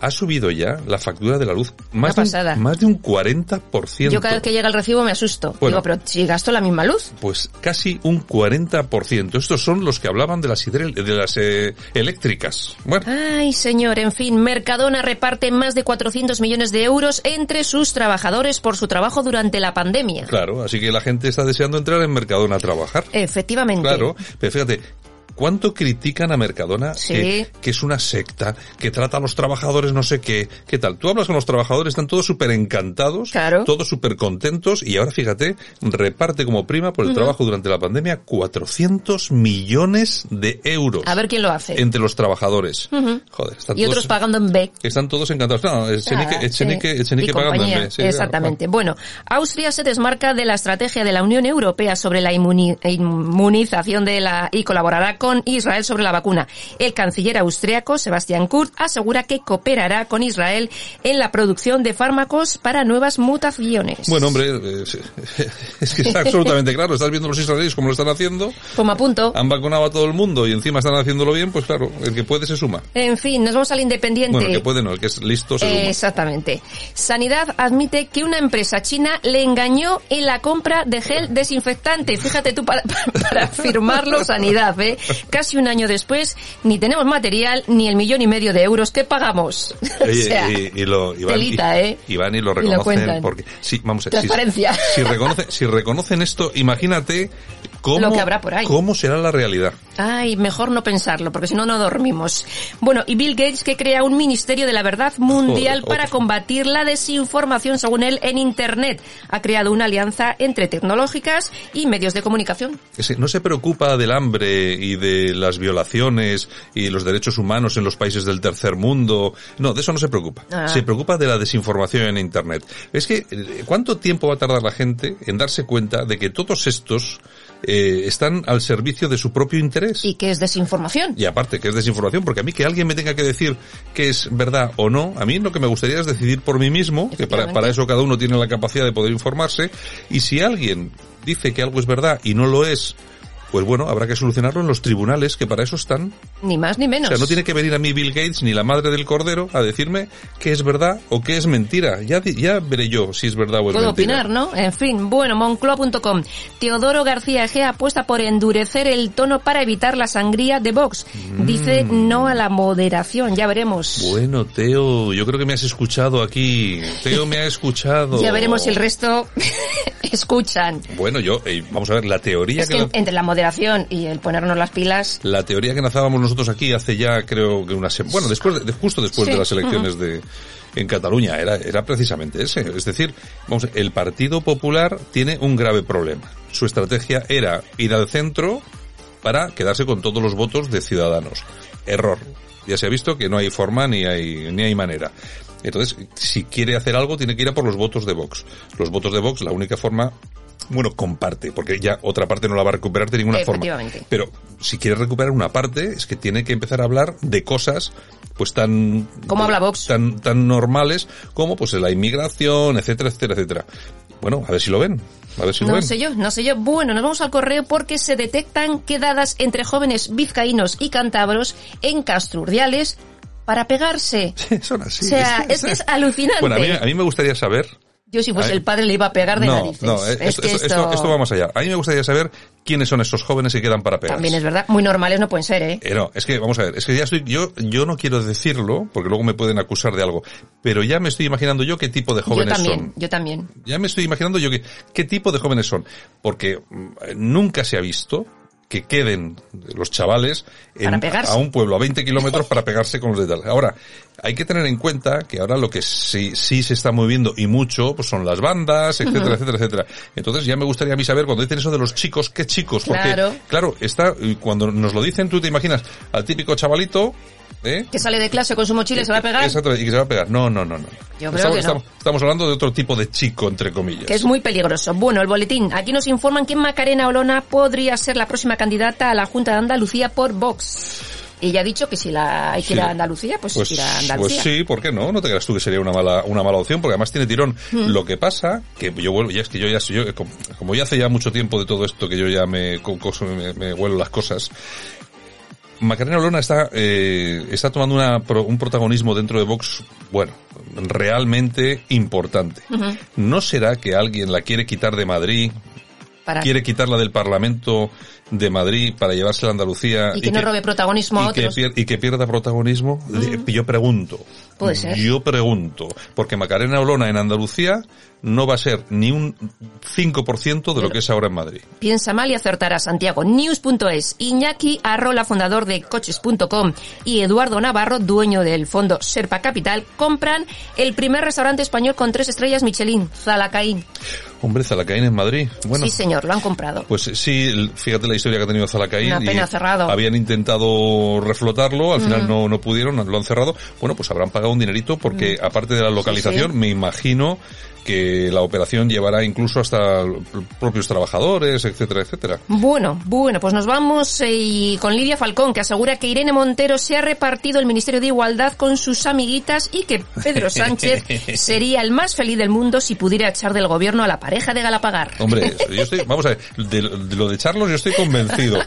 Speaker 3: ha subido ya la factura de la luz más, de un, más de un 40%.
Speaker 13: Yo cada vez que llega el recibo me asusto.
Speaker 3: Bueno.
Speaker 13: Digo, pero si gasto la misma luz.
Speaker 3: Pues casi un 40%. Estos son los que hablaban de las, de las eh, eléctricas. Bueno,
Speaker 13: Ay, señor, en fin, Mercadona reparte más de 400 millones de euros entre sus trabajadores por su trabajo durante la pandemia.
Speaker 3: claro, así que la gente está deseando entrar en Mercadona a trabajar.
Speaker 13: Efectivamente.
Speaker 3: Claro, pero fíjate, ¿cuánto critican a Mercadona?
Speaker 13: Sí.
Speaker 3: Que, que es una secta, que trata a los trabajadores no sé qué, qué tal. Tú hablas con los trabajadores, están todos súper encantados, todos súper contentos, y ahora fíjate, reparte como prima por el trabajo durante la pandemia 400 millones de euros.
Speaker 13: A ver quién lo hace.
Speaker 3: Entre los trabajadores.
Speaker 13: Ujú.
Speaker 3: Joder, están
Speaker 13: Y
Speaker 3: todos,
Speaker 13: otros pagando en B.
Speaker 3: están todos encantados. No, Echenique,
Speaker 13: Ah,
Speaker 3: Echenique,
Speaker 13: sí.
Speaker 3: Echenique
Speaker 13: Y
Speaker 3: pagando en. B. sí,
Speaker 13: Exactamente. Bueno, Austria se desmarca de la estrategia de la Unión Europea sobre la inmuni- inmunización de la y colaborará con Israel sobre la vacuna. El canciller austriaco Sebastian Kurz asegura que cooperará con Israel en la producción de fármacos para nuevas mutaciones.
Speaker 3: Bueno, hombre, eh, es, es que está absolutamente claro. Estás viendo los israelíes cómo lo están haciendo.
Speaker 13: Toma punto.
Speaker 3: Han vacunado a todo el mundo y encima están haciéndolo bien, pues claro, el que puede se suma.
Speaker 13: En fin, nos vamos al Independiente.
Speaker 3: Bueno, el que puede no, el que es listo se suma.
Speaker 13: Exactamente. Sanidad admite que una empresa china le engañó en la compra de gel desinfectante. Fíjate tú para, para firmarlo Sanidad, ¿eh? Casi un año después ni tenemos material ni el millón y medio de euros que pagamos.
Speaker 3: Oye,
Speaker 13: o sea,
Speaker 3: y, y lo, y van,
Speaker 13: telita,
Speaker 3: y-
Speaker 13: ¿eh?
Speaker 3: y van y lo
Speaker 13: Y lo
Speaker 3: reconocen porque sí, vamos a si-
Speaker 13: Transparencia.
Speaker 3: Si, reconocen, si reconocen esto, imagínate cómo,
Speaker 13: Lo que habrá por ahí.
Speaker 3: cómo será la realidad.
Speaker 13: Ay, mejor no pensarlo, porque si no, no dormimos. Bueno, y Bill Gates que crea un Ministerio de la Verdad Mundial
Speaker 3: Joder,
Speaker 13: para combatir la desinformación, según él, en Internet. Ha creado una alianza entre tecnológicas y medios de comunicación.
Speaker 3: No se preocupa del hambre y de las violaciones y los derechos humanos en los países del tercer mundo. No, de eso no se preocupa.
Speaker 13: Ah.
Speaker 3: Se preocupa de la desinformación en Internet. Es que, eh, ¿cuánto tiempo va a tardar la gente en darse cuenta de que todos estos eh, están al servicio de su propio interés?
Speaker 13: ¿Y qué es desinformación?
Speaker 3: Y aparte, que es desinformación, porque a mí que alguien me tenga que decir que es verdad o no, a mí lo que me gustaría es decidir por mí mismo, que para, para eso cada uno tiene la capacidad de poder informarse, y si alguien dice que algo es verdad y no lo es, pues bueno, habrá que solucionarlo en los tribunales, que para eso están.
Speaker 13: Ni más ni menos.
Speaker 3: O sea, no tiene que venir a mí Bill Gates ni la madre del cordero a decirme qué es verdad o qué es mentira. Ya, ya veré yo si es verdad o es
Speaker 13: Puedo
Speaker 3: mentira.
Speaker 13: opinar, ¿no? En fin, bueno, moncloa.com. Teodoro García Egea apuesta por endurecer el tono para evitar la sangría de Vox. Dice
Speaker 3: Mm.
Speaker 13: no a la moderación, ya veremos.
Speaker 3: Bueno, Teo, yo creo que me has escuchado aquí. Teo me ha escuchado.
Speaker 13: Ya veremos si el resto escuchan.
Speaker 3: Bueno, yo, eh, vamos a ver, la teoría
Speaker 13: Es
Speaker 3: que...
Speaker 13: que entre la moderación y el ponernos las pilas,
Speaker 3: La teoría que lanzábamos nosotros aquí hace ya creo que una semana, bueno, después de- justo después
Speaker 13: Sí.
Speaker 3: de las elecciones de en Cataluña era era precisamente ese, es decir, vamos, el Partido Popular tiene un grave problema. Su estrategia era ir al centro para quedarse con todos los votos de Ciudadanos. Error. Ya se ha visto que no hay forma ni hay ni hay manera. Entonces, si quiere hacer algo, tiene que ir a por los votos de Vox. Los votos de Vox, la única forma, bueno, comparte, porque ya otra parte no la va a recuperar de ninguna forma. Pero si quiere recuperar una parte, es que tiene que empezar a hablar de cosas pues tan
Speaker 13: ¿Cómo habla Vox?
Speaker 3: tan tan normales como pues la inmigración, etcétera, etcétera, etcétera. Bueno, a ver si lo ven. A ver si lo
Speaker 13: no
Speaker 3: ven.
Speaker 13: sé yo, no sé yo. Bueno, nos vamos al correo porque se detectan quedadas entre jóvenes vizcaínos y cántabros en Castrurdiales para pegarse.
Speaker 3: Son así.
Speaker 13: o sea, es que es alucinante.
Speaker 3: Bueno, a mí, a mí me gustaría saber
Speaker 13: Yo si fuese el padre le iba a pegar de
Speaker 3: no,
Speaker 13: narices.
Speaker 3: no, eh,
Speaker 13: es
Speaker 3: esto,
Speaker 13: que
Speaker 3: esto-
Speaker 13: esto,
Speaker 3: esto- esto va más allá. A mí me gustaría saber quiénes son esos jóvenes que quedan para pegar.
Speaker 13: también es verdad. Muy normales no pueden ser, ¿eh?
Speaker 3: Eh, no, es que vamos a ver, es que ya estoy, yo, yo no quiero decirlo, porque luego me pueden acusar de algo, pero ya me estoy imaginando yo qué tipo de
Speaker 13: Yo
Speaker 3: jóvenes
Speaker 13: también,
Speaker 3: son.
Speaker 13: yo también.
Speaker 3: Ya me estoy imaginando yo qué, qué tipo de jóvenes son, porque mm, nunca se ha visto que queden los chavales en- a un pueblo a 20 kilómetros para pegarse con los de tal. Ahora, hay que tener en cuenta que ahora lo que sí, sí se está moviendo y mucho pues son las bandas, etcétera, etcétera, etcétera. Entonces ya me gustaría a mí saber cuando dicen eso de los chicos, ¿qué chicos? Porque,
Speaker 13: Claro.
Speaker 3: claro, está, y cuando nos lo dicen tú te imaginas al típico chavalito, ¿eh?
Speaker 13: Que sale de clase con su mochila y se va a pegar.
Speaker 3: Exacto, y que se va a pegar. No, no, no, no.
Speaker 13: Yo creo
Speaker 3: estamos,
Speaker 13: que no.
Speaker 3: estamos- estamos hablando de otro tipo de chico, entre comillas.
Speaker 13: Que es muy peligroso. Bueno, el boletín. Aquí nos informan que Macarena Olona podría ser la próxima candidata a la Junta de Andalucía por Vox. Y ya ha dicho que si la hay que ir
Speaker 3: Sí.
Speaker 13: a Andalucía, pues,
Speaker 3: Pues,
Speaker 13: ir a
Speaker 3: pues
Speaker 13: Andalucía.
Speaker 3: sí, ¿por qué no? No te creas tú que sería una mala, una mala opción, porque además tiene tirón.
Speaker 13: Mm.
Speaker 3: Lo que pasa, que yo vuelvo, ya es que yo ya, yo, como, ya hace ya mucho tiempo de todo esto, que yo ya me, coso- me, me huelo las cosas, Macarena Olona está, eh, está tomando una, un protagonismo dentro de Vox, bueno, realmente importante. ¿No será que alguien la quiere quitar de Madrid,
Speaker 13: Para-
Speaker 3: quiere quitarla del Parlamento de Madrid para llevársela a Andalucía
Speaker 13: Y que no robe protagonismo a
Speaker 3: y que,
Speaker 13: otros.
Speaker 3: pier- y que pierda protagonismo? Yo pregunto.
Speaker 13: Puede ser.
Speaker 3: Yo pregunto. Porque Macarena Olona en Andalucía no va a ser ni un 5% de lo que es ahora en Madrid.
Speaker 13: Piensa mal y acertará Santiago. News.es. Iñaki Arrola, fundador de coches.com y Eduardo Navarro, dueño del fondo Serpa Capital, compran el primer restaurante español con tres estrellas Michelin, Zalacaín.
Speaker 3: Hombre, Zalacaín en Madrid. Bueno,
Speaker 13: sí, señor, lo han comprado.
Speaker 3: Pues sí, fíjate la historia que ha tenido Zalacaín.
Speaker 13: Una pena,
Speaker 3: y
Speaker 13: cerrado.
Speaker 3: Habían intentado reflotarlo, al final no, no pudieron, lo han cerrado. Bueno, pues habrán pagado un dinerito porque aparte de la localización,
Speaker 13: sí.
Speaker 3: me imagino que la operación llevará incluso hasta los propios trabajadores, etcétera, etcétera.
Speaker 13: Bueno, bueno, pues nos vamos eh, y con Lidia Falcón, que asegura que Irene Montero se ha repartido el Ministerio de Igualdad con sus amiguitas y que Pedro Sánchez sería el más feliz del mundo si pudiera echar del gobierno a la pareja de Galapagar.
Speaker 3: Hombre, yo estoy, vamos a ver, de, de lo de Charlos yo estoy convencido.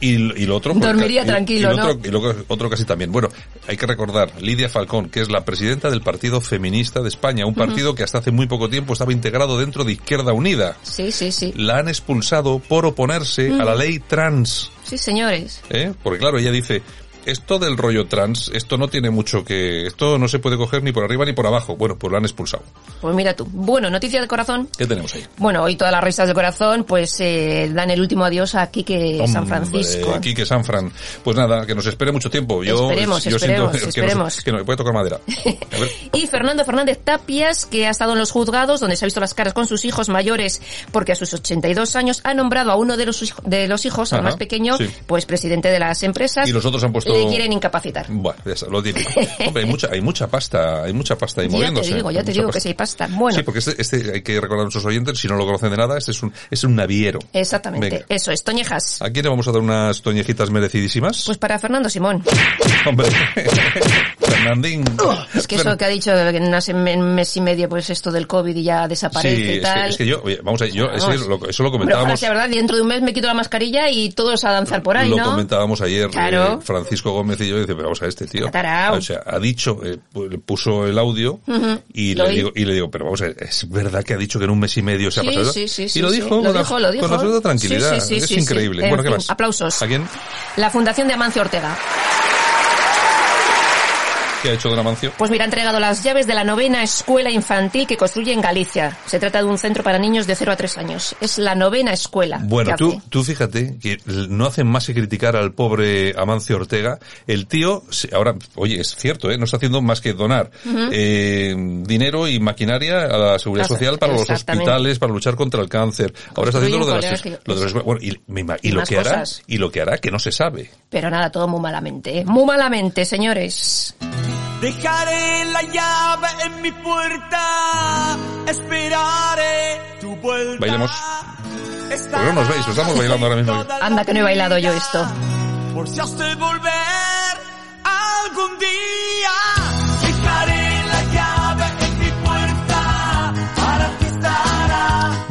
Speaker 3: Y, y lo otro...
Speaker 13: Dormiría tranquilo,
Speaker 3: y lo otro,
Speaker 13: ¿no?
Speaker 3: y lo otro casi también. Bueno, hay que recordar, Lidia Falcón, que es la presidenta del Partido Feminista de España, un partido que hasta hace muy poco tiempo estaba integrado dentro de Izquierda Unida.
Speaker 13: Sí, sí, sí.
Speaker 3: La han expulsado por oponerse a la
Speaker 13: Mm.
Speaker 3: ley trans.
Speaker 13: Sí, señores.
Speaker 3: ¿eh? Porque claro, ella dice, esto del rollo trans, esto no tiene mucho que... Esto no se puede coger ni por arriba ni por abajo. Bueno, pues lo han expulsado.
Speaker 13: Pues mira tú. Bueno, noticia del corazón.
Speaker 3: ¿Qué tenemos ahí?
Speaker 13: Bueno, hoy todas las revistas del corazón pues eh, dan el último adiós a Quique San
Speaker 3: Hombre,
Speaker 13: Francisco.
Speaker 3: Quique Sanfran. Pues nada, que nos espere mucho tiempo. Yo,
Speaker 13: Esperemos,
Speaker 3: yo
Speaker 13: esperemos,
Speaker 3: siento
Speaker 13: esperemos.
Speaker 3: que no, voy a tocar madera. A ver.
Speaker 13: Y Fernando Fernández Tapias, que ha estado en los juzgados, donde se ha visto las caras con sus hijos mayores, porque a sus 82 años ha nombrado a uno de los, de los hijos, al más pequeño,
Speaker 3: sí.
Speaker 13: pues presidente de las empresas.
Speaker 3: Y los otros han puesto-
Speaker 13: Le quieren incapacitar.
Speaker 3: Bueno, ya está, lo típico. Hombre, hay mucha, hay mucha pasta, hay mucha pasta ahí
Speaker 13: Ya te
Speaker 3: moviéndose.
Speaker 13: digo, ya te digo que sí hay pasta. Bueno,
Speaker 3: Sí, porque este, este hay que recordar a nuestros oyentes, si no lo conocen de nada, este es un, es un naviero.
Speaker 13: exactamente.
Speaker 3: Venga.
Speaker 13: Eso es, Toñejas.
Speaker 3: ¿A quién le vamos a dar unas toñejitas merecidísimas?
Speaker 13: Pues para Fernando Simón.
Speaker 3: Hombre, Fernandín.
Speaker 13: Es que eso que ha dicho que en un mes y medio, pues esto del COVID y ya desaparece
Speaker 3: Sí,
Speaker 13: y
Speaker 3: es
Speaker 13: tal.
Speaker 3: que, es que yo, oye, vamos a yo, eso,
Speaker 13: Vamos.
Speaker 3: es lo, eso lo
Speaker 13: Pero
Speaker 3: comentábamos.
Speaker 13: sea verdad, dentro de un mes me quito la mascarilla y todos a danzar por ahí,
Speaker 3: lo
Speaker 13: ¿no?
Speaker 3: comentábamos ayer
Speaker 13: Claro.
Speaker 3: eh, Francisco Gómez y yo, dice, pero vamos a este tío. O sea, ha dicho, eh, pu- le puso el audio
Speaker 13: Ujú.
Speaker 3: y
Speaker 13: Lo
Speaker 3: le digo, y le digo, pero vamos a ver, es verdad que ha dicho que en un mes y medio se ha pasado.
Speaker 13: sí, sí, sí,
Speaker 3: y lo dijo,
Speaker 13: Lo
Speaker 3: con, la-
Speaker 13: dijo, lo dijo.
Speaker 3: con absoluta tranquilidad.
Speaker 13: Sí, sí, sí,
Speaker 3: es increíble.
Speaker 13: En
Speaker 3: bueno, ¿qué más?
Speaker 13: aplausos.
Speaker 3: ¿A quién?
Speaker 13: La Fundación de Amancio Ortega.
Speaker 3: ¿Qué ha hecho Don Amancio?
Speaker 13: Pues mira, ha entregado las llaves de la novena escuela infantil que construye en Galicia. Se trata de un centro para niños de 0 a 3 años. Es la novena escuela.
Speaker 3: Bueno, tú, tú fíjate que no hacen más que criticar al pobre Amancio Ortega. El tío, ahora, oye, es cierto, ¿eh? no está haciendo más que donar
Speaker 13: Ujú.
Speaker 3: eh, dinero y maquinaria a la seguridad
Speaker 13: Claro,
Speaker 3: social para los hospitales, para luchar contra el cáncer. Ahora está haciendo lo de las, lo de las- bueno, y, y
Speaker 13: Y
Speaker 3: lo que hará,
Speaker 13: cosas.
Speaker 3: y lo que hará que no se sabe.
Speaker 13: Pero nada, todo muy malamente. ¿eh? Muy malamente, señores.
Speaker 15: Dejaré la llave en mi puerta, esperaré tu vuelta.
Speaker 3: Bailemos. Porque no nos veis, estamos bailando ahora mismo.
Speaker 13: Anda que no he bailado yo esto.
Speaker 15: Por si has de volver algún día, dejaré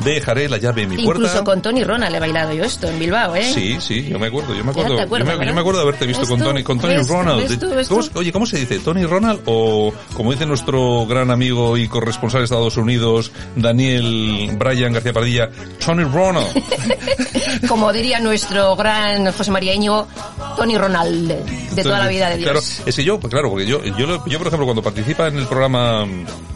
Speaker 3: Dejaré la llave en mi
Speaker 13: Incluso
Speaker 3: puerta.
Speaker 13: con Tony Ronald he bailado yo esto en Bilbao, ¿eh?
Speaker 3: Sí, sí, yo me acuerdo, yo me acuerdo, yo, me, yo
Speaker 13: ¿verdad?
Speaker 3: me acuerdo de haberte visto
Speaker 13: ¿Ves
Speaker 3: con? Tony, con Tony. Ronald.
Speaker 13: ¿Ves tú? ¿Ves
Speaker 3: ¿Cómo
Speaker 13: tú?
Speaker 3: se- oye, ¿cómo se dice? ¿Tony Ronald o, como dice nuestro gran amigo y corresponsal de Estados Unidos, Daniel Bryan García Padilla, Tony Ronald?
Speaker 13: Como diría nuestro gran José María Íñigo, Tony Ronald, de toda la vida de Dios.
Speaker 3: Claro, es que yo, pues claro, porque yo, yo, por ejemplo, cuando participa en el programa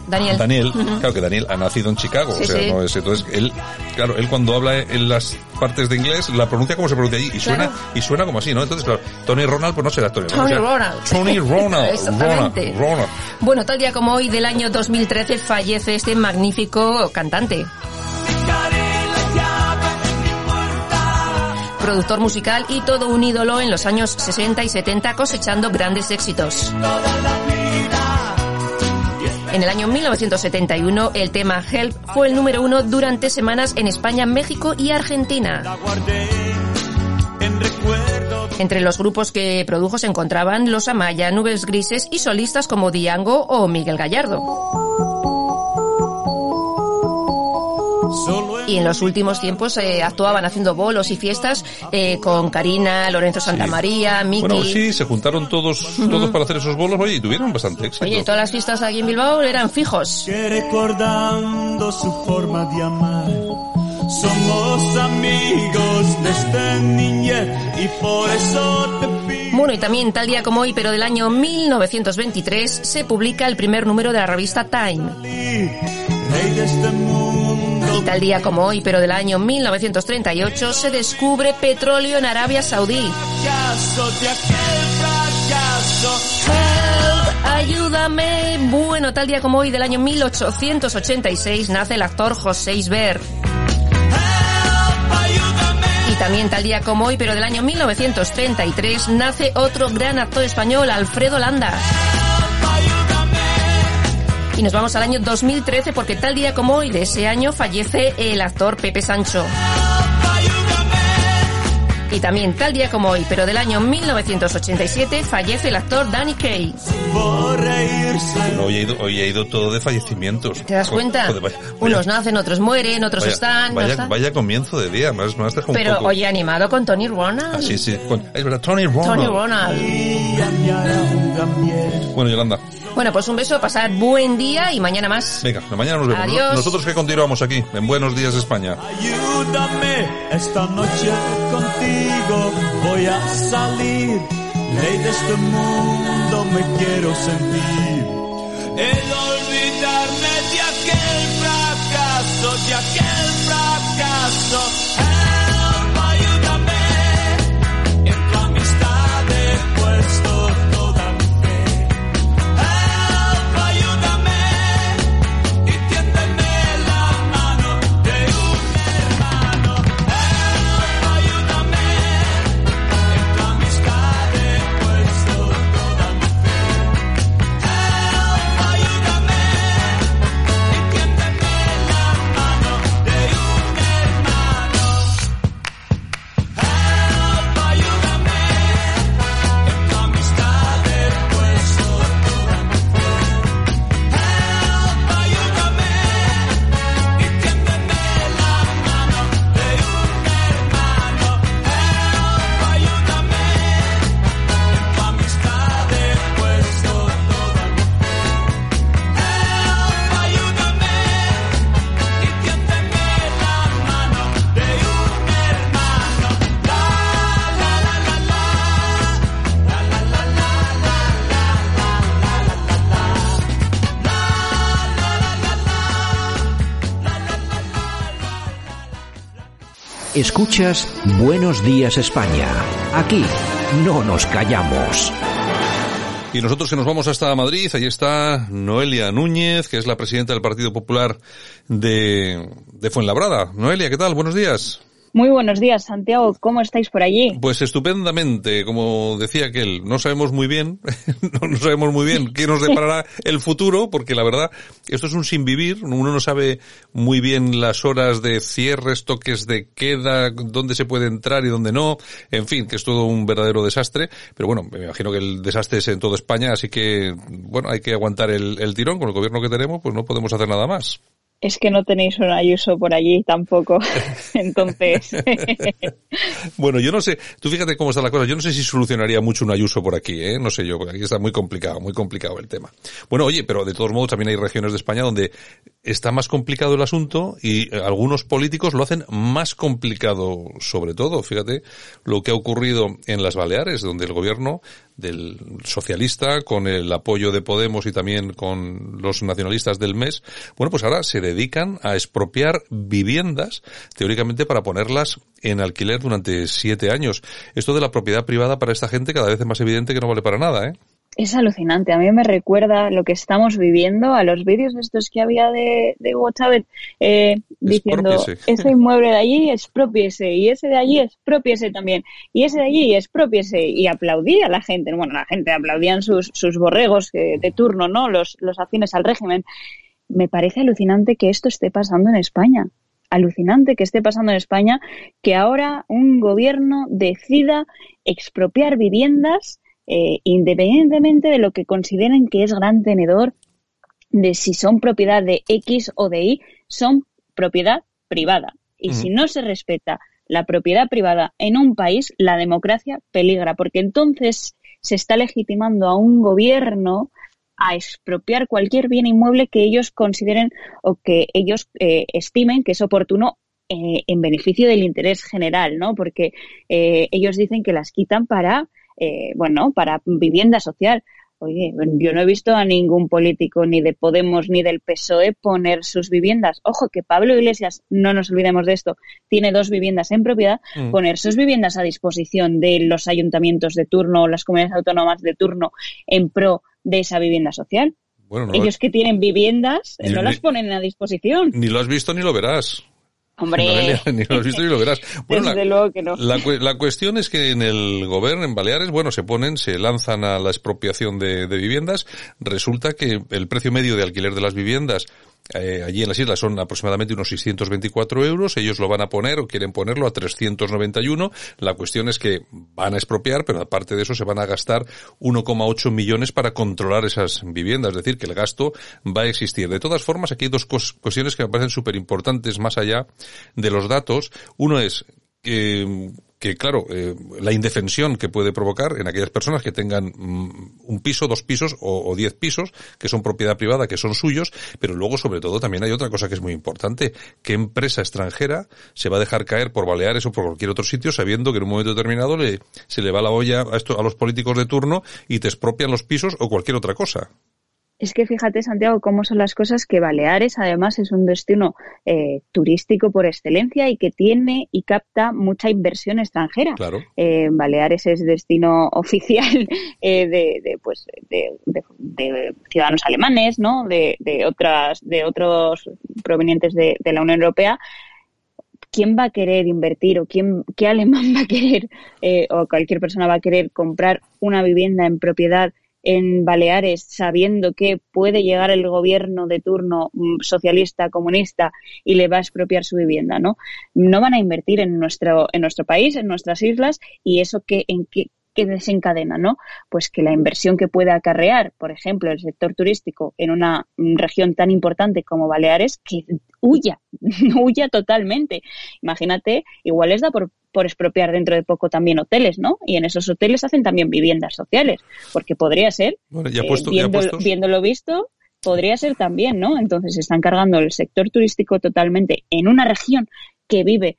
Speaker 13: Daniel.
Speaker 3: Daniel,
Speaker 13: Ujú.
Speaker 3: claro que Daniel ha nacido en Chicago,
Speaker 13: Sí,
Speaker 3: o sea,
Speaker 13: sí.
Speaker 3: no es, entonces él, claro, él cuando habla en las partes de inglés, la pronuncia como se pronuncia allí, y suena,
Speaker 13: Claro.
Speaker 3: y suena como así, ¿no? Entonces, claro, Tony Ronald, pues no será Tony
Speaker 13: Tony
Speaker 3: Ronald. o sea,
Speaker 13: Ronald.
Speaker 3: Tony Ronald.
Speaker 13: Exactamente.
Speaker 3: Ronald, Ronald.
Speaker 13: Bueno, tal día como hoy del año 2013 fallece este magnífico cantante. Productor musical y todo un ídolo en los años 60 y 70 cosechando grandes éxitos. En el año 1971 el tema Help fue el número uno durante semanas en España, México y Argentina. Entre los grupos que produjo se encontraban Los Amaya, Nubes Grises y solistas como Diango o Miguel Gallardo. Y en los últimos tiempos eh, actuaban haciendo bolos y fiestas eh, con Karina, Lorenzo Santamaría, Miki.
Speaker 3: Bueno, sí, se juntaron todos, todos para hacer esos bolos, oye, y tuvieron bastante éxito.
Speaker 13: Oye, todas las fiestas aquí en Bilbao eran fijos.
Speaker 15: Que recordando su forma de amar, somos amigos desde niñez y por eso te pido.
Speaker 13: Bueno, y también tal día como hoy, pero del año 1923, se publica el primer número de la revista Time.
Speaker 15: Rey de este mundo.
Speaker 13: Y tal día como hoy, pero del año 1938, se descubre petróleo en Arabia Saudí. Help, ayúdame. Bueno, tal día como hoy del año 1886 nace el actor José Isber. Y también tal día como hoy, pero del año 1933, nace otro gran actor español, Alfredo Landa. Y nos vamos al año 2013 porque tal día como hoy de ese año fallece el actor Pepe Sancho. Y también tal día como hoy, pero del año 1987, fallece el actor Danny Kaye.
Speaker 3: No, hoy, ha ido, hoy ha ido todo de fallecimientos.
Speaker 13: ¿Te das cuenta?
Speaker 3: Joder, vaya,
Speaker 13: Unos nacen, otros mueren, otros
Speaker 3: vaya,
Speaker 13: están. no
Speaker 3: vaya, comienzo de día, más, más deja un
Speaker 13: Pero
Speaker 3: poco.
Speaker 13: oye, animado con Tony Ronald.
Speaker 3: Ah, sí, sí. con- es verdad, Tony Ronald.
Speaker 13: Tony Ronald.
Speaker 3: Bueno, Yolanda,
Speaker 13: Bueno, pues un beso, pasar buen día y mañana más.
Speaker 3: venga, mañana nos vemos.
Speaker 13: Adiós.
Speaker 3: Nosotros que continuamos aquí, en Buenos Días España.
Speaker 15: Ayúdame esta noche contigo. Voy a salir. Ley de este mundo me quiero sentir. El olvidarme de aquel fracaso, de aquel fracaso.
Speaker 2: Escuchas Buenos Días España. Aquí no nos callamos.
Speaker 3: Y nosotros que nos vamos hasta Madrid, ahí está Noelia Núñez, que es la presidenta del Partido Popular de, de Fuenlabrada. Noelia, ¿qué tal? Buenos días.
Speaker 16: Muy buenos días, Santiago. ¿Cómo estáis por allí?
Speaker 3: Pues estupendamente, como decía aquel, no sabemos muy bien, no sabemos muy bien qué nos deparará el futuro, porque la verdad, esto es un sin vivir, uno no sabe muy bien las horas de cierres, toques de queda, dónde se puede entrar y dónde no, en fin, que es todo un verdadero desastre, pero bueno, me imagino que el desastre es en toda España, así que, bueno, hay que aguantar el, el tirón con el gobierno que tenemos, pues no podemos hacer nada más
Speaker 16: es que no tenéis un Ayuso por allí tampoco. Entonces.
Speaker 3: bueno, yo no sé, tú fíjate cómo está la cosa. Yo no sé si solucionaría mucho un Ayuso por aquí, ¿eh? No sé yo, porque aquí está muy complicado, muy complicado el tema. Bueno, oye, pero de todos modos también hay regiones de España donde está más complicado el asunto y algunos políticos lo hacen más complicado sobre todo. Fíjate lo que ha ocurrido en las Baleares, donde el gobierno del socialista, con el apoyo de Podemos y también con los nacionalistas del MES, bueno, pues ahora se dedican a expropiar viviendas, teóricamente para ponerlas en alquiler durante siete años. Esto de la propiedad privada para esta gente cada vez es más evidente que no vale para nada, ¿eh?
Speaker 16: es alucinante. A mí me recuerda lo que estamos viviendo a los vídeos estos que había de, de Hugo Chávez eh, diciendo ese inmueble de allí es propiese y ese de allí es propiese también y ese de allí es propiese y aplaudía a la gente. Bueno, la gente aplaudían sus, sus borregos de turno, ¿no? Los, los afines al régimen. Me parece alucinante que esto esté pasando en España alucinante que esté pasando en España, que ahora un gobierno decida expropiar viviendas eh, independientemente de lo que consideren que es gran tenedor, de si son propiedad de X o de Y, son propiedad privada. Y si no se respeta la propiedad privada en un país, la democracia peligra, porque entonces se está legitimando a un gobierno a expropiar cualquier bien inmueble que ellos consideren o que ellos eh, estimen que es oportuno eh, en beneficio del interés general, ¿no? Porque ellos dicen que las quitan para eh, bueno, para vivienda social. Oye, yo no he visto a ningún político ni de Podemos ni del PSOE poner sus viviendas. Ojo, que Pablo Iglesias, no nos olvidemos de esto, tiene dos viviendas en propiedad, mm. poner sus viviendas a disposición de los ayuntamientos de turno o las comunidades autónomas de turno en pro de esa vivienda social. Ellos que tienen viviendas no las ponen a disposición.
Speaker 3: Ni lo has visto ni lo verás.
Speaker 16: Hombre.
Speaker 3: ni lo has visto ni lo verás.
Speaker 16: Bueno, Desde la, luego que no.
Speaker 3: La, la, cuestión es que en el gobierno, en Baleares, bueno, se ponen, se lanzan a la expropiación de, de viviendas. Resulta que el precio medio de alquiler de las viviendas eh, allí en las islas son aproximadamente unos 624 euros. Ellos lo van a poner o quieren ponerlo a 391. La cuestión es que van a expropiar, pero aparte de eso se van a gastar 1,8 millones para controlar esas viviendas. Es decir, que el gasto va a existir. De todas formas, aquí hay dos cuestiones que me parecen súper importantes más allá de los datos. Uno es que que claro, eh, la indefensión que puede provocar en aquellas personas que tengan mm, un piso, dos pisos o, diez pisos, que son propiedad privada, que son suyos, pero luego sobre todo también hay otra cosa que es muy importante, qué empresa extranjera se va a dejar caer por Baleares o por cualquier otro sitio sabiendo que en un momento determinado le, se le va la olla a, esto, a los políticos de turno y te expropian los pisos o cualquier otra cosa.
Speaker 16: Es que fíjate, Santiago, cómo son las cosas que Baleares además es un destino eh, turístico por excelencia y que tiene y capta mucha inversión extranjera.
Speaker 3: Claro.
Speaker 16: Eh, Baleares es destino oficial eh, de, de, pues, de, de, ciudadanos alemanes, ¿no? De, de, otras, de otros provenientes de, de la Unión Europea. ¿quién va a querer invertir o quién, qué alemán va a querer eh, o cualquier persona va a querer comprar una vivienda en propiedad en Baleares sabiendo que puede llegar el gobierno de turno mm, socialista, comunista y le va a expropiar su vivienda, ¿no? No van a invertir en nuestro, en nuestro país, en nuestras islas y eso que, en qué, que desencadena, ¿no? Pues que la inversión que pueda acarrear, por ejemplo, el sector turístico en una mm, región tan importante como Baleares, que huya, huya totalmente. Imagínate, igual les da por por expropiar dentro de poco también hoteles, ¿no? Y en esos hoteles hacen también viviendas sociales, porque podría ser,
Speaker 3: eh,
Speaker 16: viendo, lo visto, podría ser también, ¿no? Entonces se están cargando el sector turístico totalmente en una región que vive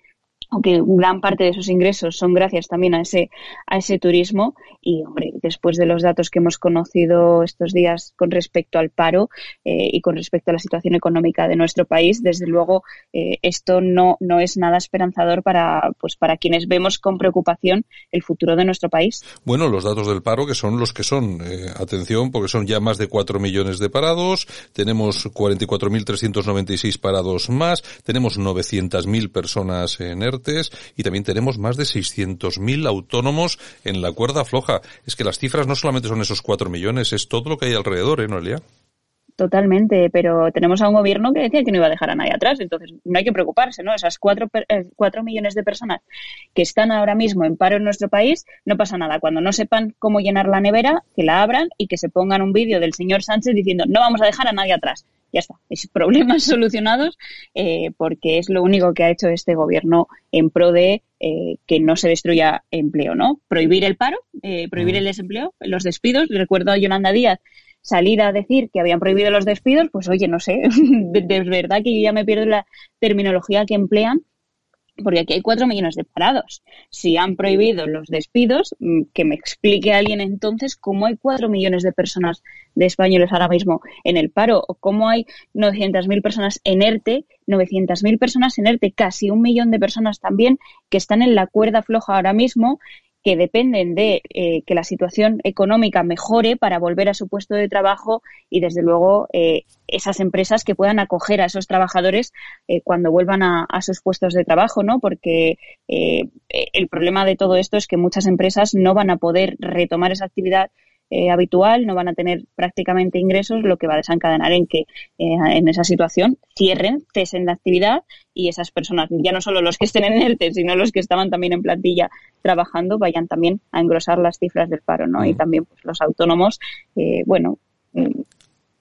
Speaker 16: aunque gran parte de sus ingresos son gracias también a ese, a ese turismo. Y, hombre, después de los datos que hemos conocido estos días con respecto al paro eh, y con respecto a la situación económica de nuestro país, desde luego eh, esto no, no es nada esperanzador para, pues, para quienes vemos con preocupación el futuro de nuestro país.
Speaker 3: Bueno, los datos del paro que son los que son. Eh, atención, porque son ya más de 4 millones de parados, tenemos 44.396 parados más, tenemos 900.000 personas en ERTE, y también tenemos más de 600.000 autónomos en la cuerda floja. Es que las cifras no solamente son esos 4 millones, es todo lo que hay alrededor, ¿eh, Noelia?
Speaker 16: Totalmente, pero tenemos a un gobierno que decía que no iba a dejar a nadie atrás, entonces no hay que preocuparse, ¿no? Esas cuatro, eh, cuatro millones de personas que están ahora mismo en paro en nuestro país, no pasa nada. Cuando no sepan cómo llenar la nevera, que la abran y que se pongan un vídeo del señor Sánchez diciendo no vamos a dejar a nadie atrás ya está, es problemas solucionados eh, porque es lo único que ha hecho este gobierno en pro de eh, que no se destruya empleo, ¿no? Prohibir el paro, eh, prohibir el desempleo, los despidos. Recuerdo a Yolanda Díaz salir a decir que habían prohibido los despidos, pues oye, no sé, de, verdad que yo ya me pierdo la terminología que emplean porque aquí hay cuatro millones de parados. Si han prohibido los despidos, mm, que me explique alguien entonces cómo hay cuatro millones de personas de españoles ahora mismo en el paro, o cómo hay 900.000 personas en ERTE, 900.000 personas en ERTE, casi un millón de personas también que están en la cuerda floja ahora mismo que dependen de eh, que la situación económica mejore para volver a su puesto de trabajo y, desde luego, eh, esas empresas que puedan acoger a esos trabajadores eh, cuando vuelvan a, a, sus puestos de trabajo, ¿no? Porque el problema de todo esto es que muchas empresas no van a poder retomar esa actividad eh, habitual, no van a tener prácticamente ingresos, lo que va a desencadenar en que eh, en esa situación cierren, cesen la actividad y esas personas, ya no solo los que estén en ERTE, sino los que estaban también en plantilla trabajando, vayan también a engrosar las cifras del paro, ¿no? Y también pues, los autónomos, eh, bueno,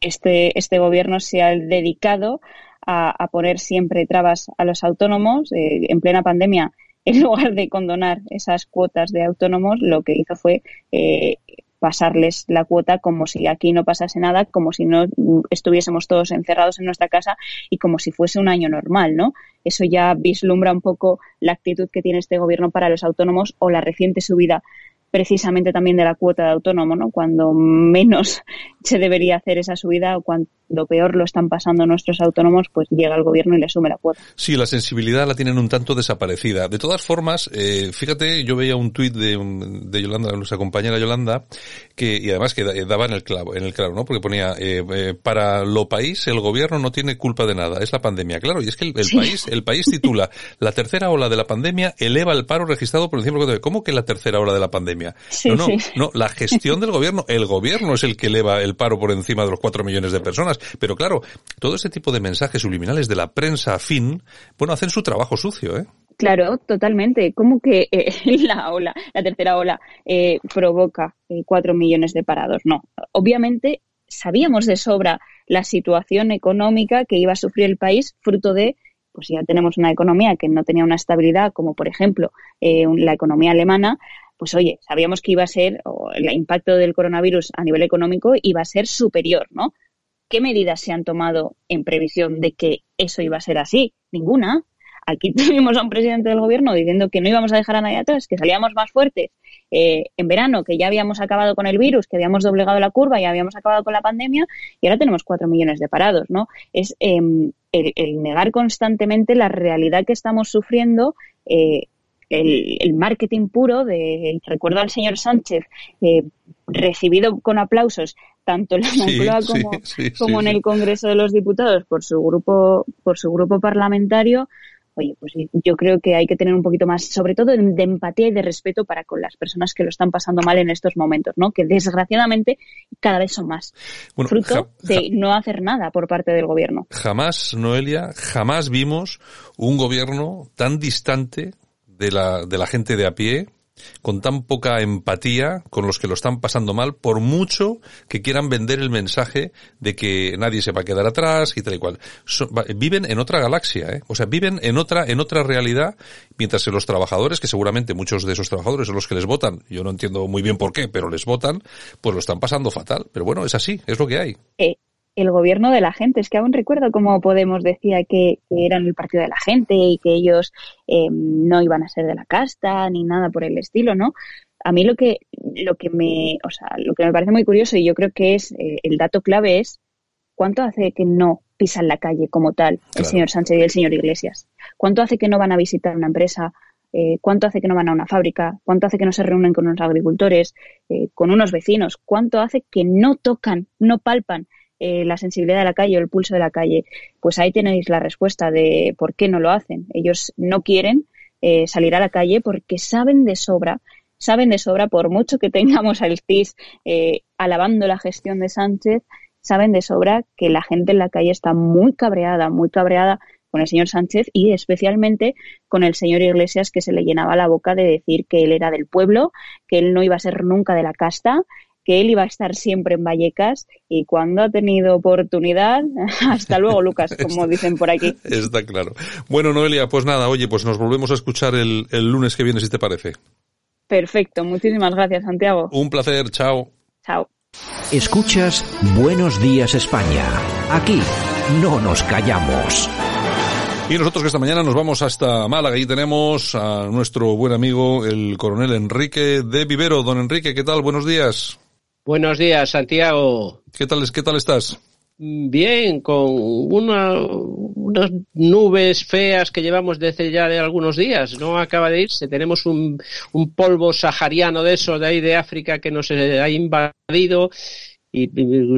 Speaker 16: este, este gobierno se ha dedicado a, a poner siempre trabas a los autónomos. en plena pandemia, en lugar de condonar esas cuotas de autónomos, lo que hizo fue eh, pasarles la cuota como si aquí no pasase nada, como si no estuviésemos todos encerrados en nuestra casa y como si fuese un año normal, ¿no? Eso ya vislumbra un poco la actitud que tiene este gobierno para los autónomos o la reciente subida precisamente también de la cuota de autónomo, ¿no? Cuando menos se debería hacer esa subida o cuando peor lo están pasando nuestros autónomos, pues llega el gobierno y le asume la cuota.
Speaker 3: Sí, la sensibilidad la tienen un tanto desaparecida. De todas formas, eh, fíjate, yo veía un tuit de, de Yolanda, nuestra compañera Yolanda, que, y además que daba en el clavo, en el clavo, ¿no? Porque ponía, eh, eh, para lo país, el gobierno no tiene culpa de nada, es la pandemia. Claro, y es que el, el país, el país titula, la tercera ola de la pandemia eleva el paro registrado por encima de ¿Cómo que la tercera ola de la pandemia?
Speaker 16: Sí,
Speaker 3: no, no,
Speaker 16: sí.
Speaker 3: no, la gestión del gobierno, el gobierno es el que eleva el paro por encima de los cuatro millones de personas. Pero claro, todo este tipo de mensajes subliminales de la prensa afín, bueno, hacen su trabajo sucio, ¿eh?
Speaker 16: Claro, totalmente. ¿Cómo que eh, la ola, la tercera ola, eh, provoca eh, cuatro millones de parados? No. Obviamente sabíamos de sobra la situación económica que iba a sufrir el país fruto de pues ya tenemos una economía que no tenía una estabilidad, como por ejemplo eh, la economía alemana, pues oye, sabíamos que iba a ser, o el impacto del coronavirus a nivel económico iba a ser superior, ¿no? ¿Qué medidas se han tomado en previsión de que eso iba a ser así? Ninguna. Aquí tuvimos a un presidente del gobierno diciendo que no íbamos a dejar a nadie atrás, que salíamos más fuertes eh, en verano, que ya habíamos acabado con el virus, que habíamos doblegado la curva y habíamos acabado con la pandemia, y ahora tenemos cuatro millones de parados, ¿no? Es el, el, negar constantemente la realidad que estamos sufriendo. Eh, el, el, marketing puro de recuerdo al señor Sánchez eh, recibido con aplausos tanto en la Moncloa
Speaker 3: sí,
Speaker 16: como,
Speaker 3: sí,
Speaker 16: como en el Congreso de los Diputados por su grupo por su grupo parlamentario oye, pues yo creo que hay que tener un poquito más, sobre todo de empatía y de respeto para con las personas que lo están pasando mal en estos momentos, ¿no? Que desgraciadamente cada vez son más.
Speaker 3: Bueno,
Speaker 16: fruto de no hacer nada por parte del gobierno.
Speaker 3: Jamás, Noelia, jamás vimos un gobierno tan distante de la, de la gente de a pie, con tan poca empatía con los que lo están pasando mal, por mucho que quieran vender el mensaje de que nadie se va a quedar atrás y tal y cual. Viven en otra galaxia, ¿eh? O sea, viven en otra, en otra realidad, mientras que los trabajadores, que seguramente muchos de esos trabajadores son los que les votan, yo no entiendo muy bien por qué, pero les votan, pues lo están pasando fatal. Pero bueno, es así, es lo que hay.
Speaker 16: Eh el gobierno de la gente. Es que aún recuerdo cómo Podemos decía que, eran el partido de la gente y que ellos eh, no iban a ser de la casta ni nada por el estilo, ¿no? A mí lo que, lo que me, o sea, lo que me parece muy curioso y yo creo que es eh, el dato clave es cuánto hace que no pisan la calle como tal el señor Sánchez y el señor Iglesias. ¿Cuánto hace que no van a visitar una empresa? Eh, ¿Cuánto hace que no van a una fábrica? ¿Cuánto hace que no se reúnen con unos agricultores, con unos vecinos? ¿Cuánto hace que no tocan, no palpan eh, la sensibilidad de la calle o el pulso de la calle, pues ahí tenéis la respuesta de por qué no lo hacen. Ellos no quieren eh, salir a la calle porque saben de sobra, saben de sobra, por mucho que tengamos al CIS eh, alabando la gestión de Sánchez, saben de sobra que la gente en la calle está muy cabreada, muy cabreada con el señor Sánchez y especialmente con el señor Iglesias que se le llenaba la boca de decir que él era del pueblo, que él no iba a ser nunca de la casta que él iba a estar siempre en Vallecas y cuando ha tenido oportunidad, hasta luego Lucas, como dicen por aquí.
Speaker 3: Está claro. Bueno, Noelia, pues nada, oye, pues nos volvemos a escuchar el, el lunes que viene, si te parece.
Speaker 16: Perfecto, muchísimas gracias, Santiago.
Speaker 3: Un placer, chao.
Speaker 16: Chao.
Speaker 2: Escuchas Buenos Días España. Aquí no nos callamos.
Speaker 3: Y nosotros que esta mañana nos vamos hasta Málaga y tenemos a nuestro buen amigo, el coronel Enrique de Vivero. Don Enrique, ¿qué tal? Buenos días.
Speaker 17: Buenos días, Santiago.
Speaker 3: ¿Qué tal, qué tal estás?
Speaker 17: Bien, con una, unas nubes feas que llevamos desde ya de algunos días. No acaba de irse. Tenemos un, un polvo sahariano de eso de ahí de África que nos ha invadido y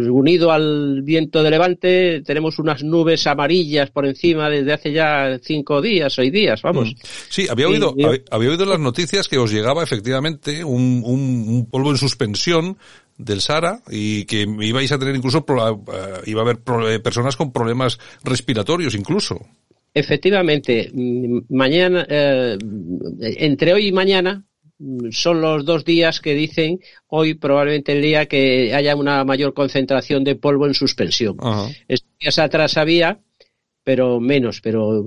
Speaker 17: unido al viento de levante tenemos unas nubes amarillas por encima desde hace ya cinco días, seis días, vamos. Mm.
Speaker 3: Sí, había oído, había, oído las noticias que os llegaba efectivamente un, un, polvo en suspensión del Sara y que ibais a tener incluso, eh, iba a haber eh, personas con problemas respiratorios incluso.
Speaker 17: Efectivamente, mm, mañana, eh, entre hoy y mañana son los dos días que dicen hoy probablemente el día que haya una mayor concentración de polvo en suspensión. Estos días atrás había pero menos, pero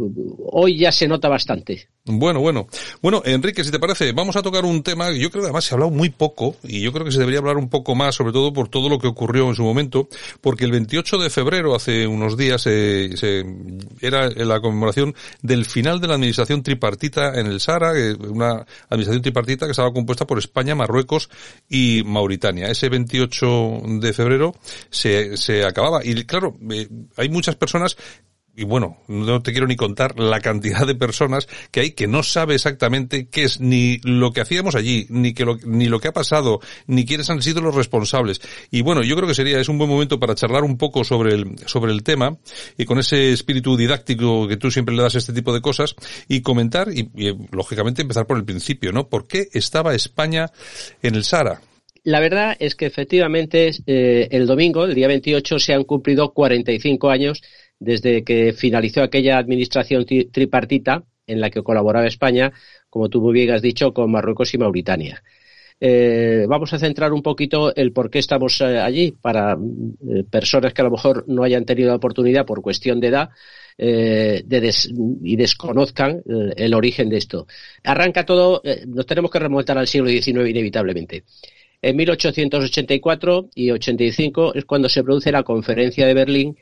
Speaker 17: hoy ya se nota bastante.
Speaker 3: Bueno, bueno. Bueno, Enrique, si te parece, vamos a tocar un tema yo creo que además se ha hablado muy poco y yo creo que se debería hablar un poco más, sobre todo por todo lo que ocurrió en su momento, porque el 28 de febrero, hace unos días, eh, se, era la conmemoración del final de la administración tripartita en el Sahara, una administración tripartita que estaba compuesta por España, Marruecos y Mauritania. Ese 28 de febrero se, se acababa. Y claro, eh, hay muchas personas y bueno, no te quiero ni contar la cantidad de personas que hay que no sabe exactamente qué es ni lo que hacíamos allí, ni que lo, ni lo que ha pasado, ni quiénes han sido los responsables. Y bueno, yo creo que sería, es un buen momento para charlar un poco sobre el, sobre el tema y con ese espíritu didáctico que tú siempre le das a este tipo de cosas y comentar y, lógicamente empezar por el principio, ¿no? ¿Por qué estaba España en el Sahara?
Speaker 17: La verdad es que efectivamente eh, el domingo, el día 28, se han cumplido 45 años desde que finalizó aquella administración tripartita en la que colaboraba España, como tú muy bien has dicho, con Marruecos y Mauritania. Eh, vamos a centrar un poquito el por qué estamos eh, allí para eh, personas que a lo mejor no hayan tenido la oportunidad por cuestión de edad y desconozcan el origen de esto. Arranca todo, nos tenemos que remontar al siglo XIX inevitablemente. En 1884 y 85 es cuando se produce la conferencia de Berlín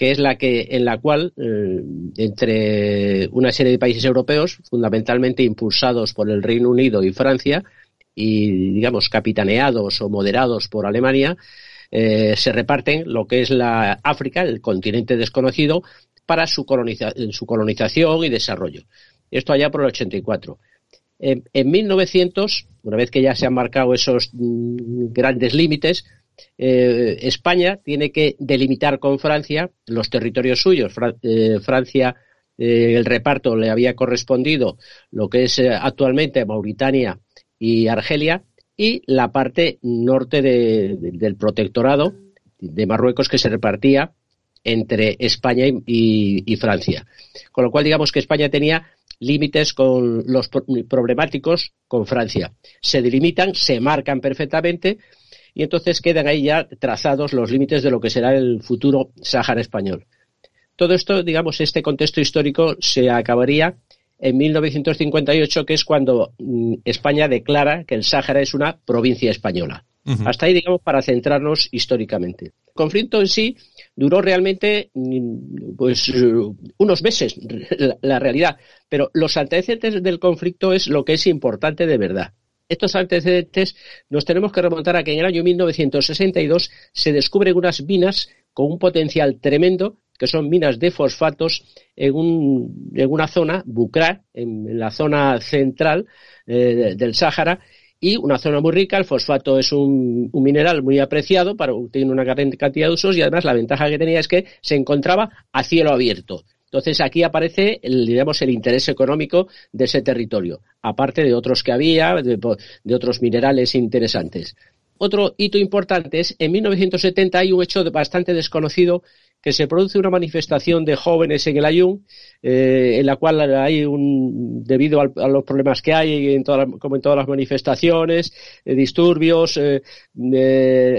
Speaker 17: que es la que en la cual eh, entre una serie de países europeos, fundamentalmente impulsados por el Reino Unido y Francia y digamos capitaneados o moderados por Alemania, eh, se reparten lo que es la África, el continente desconocido, para su, su colonización y desarrollo. Esto allá por el 84. En, en 1900, una vez que ya se han marcado esos mm, grandes límites, eh, España tiene que delimitar con Francia los territorios suyos. Eh, Francia, eh, el reparto le había correspondido lo que es actualmente Mauritania y Argelia y la parte norte del protectorado de Marruecos que se repartía entre España y, Francia. Con lo cual, digamos que España tenía límites con los problemáticos con Francia. Se delimitan, se marcan perfectamente y entonces quedan ahí ya trazados los límites de lo que será el futuro Sáhara español. Todo esto, digamos, este contexto histórico se acabaría en 1958, que es cuando mm, España declara que el Sáhara es una provincia española. Hasta ahí, digamos, para centrarnos históricamente. El conflicto en sí duró realmente mm, pues unos meses, la realidad. Pero los antecedentes del conflicto es lo que es importante de verdad estos antecedentes nos tenemos que remontar a que en el año 1962 se descubren unas minas con un potencial tremendo, que son minas de fosfatos en, un, en una zona, Bucra, en, la zona central eh, del Sáhara, y una zona muy rica. El fosfato es un, mineral muy apreciado, para, tiene una cantidad de usos y además la ventaja que tenía es que se encontraba a cielo abierto. Entonces aquí aparece, el, digamos, el interés económico de ese territorio, aparte de otros que había, de, otros minerales interesantes. Otro hito importante es, en 1970 hay un hecho bastante desconocido que se produce una manifestación de jóvenes en el Ayun, eh, en la cual hay un, debido al, a los problemas que hay, en toda, como en todas las manifestaciones, eh, disturbios, eh,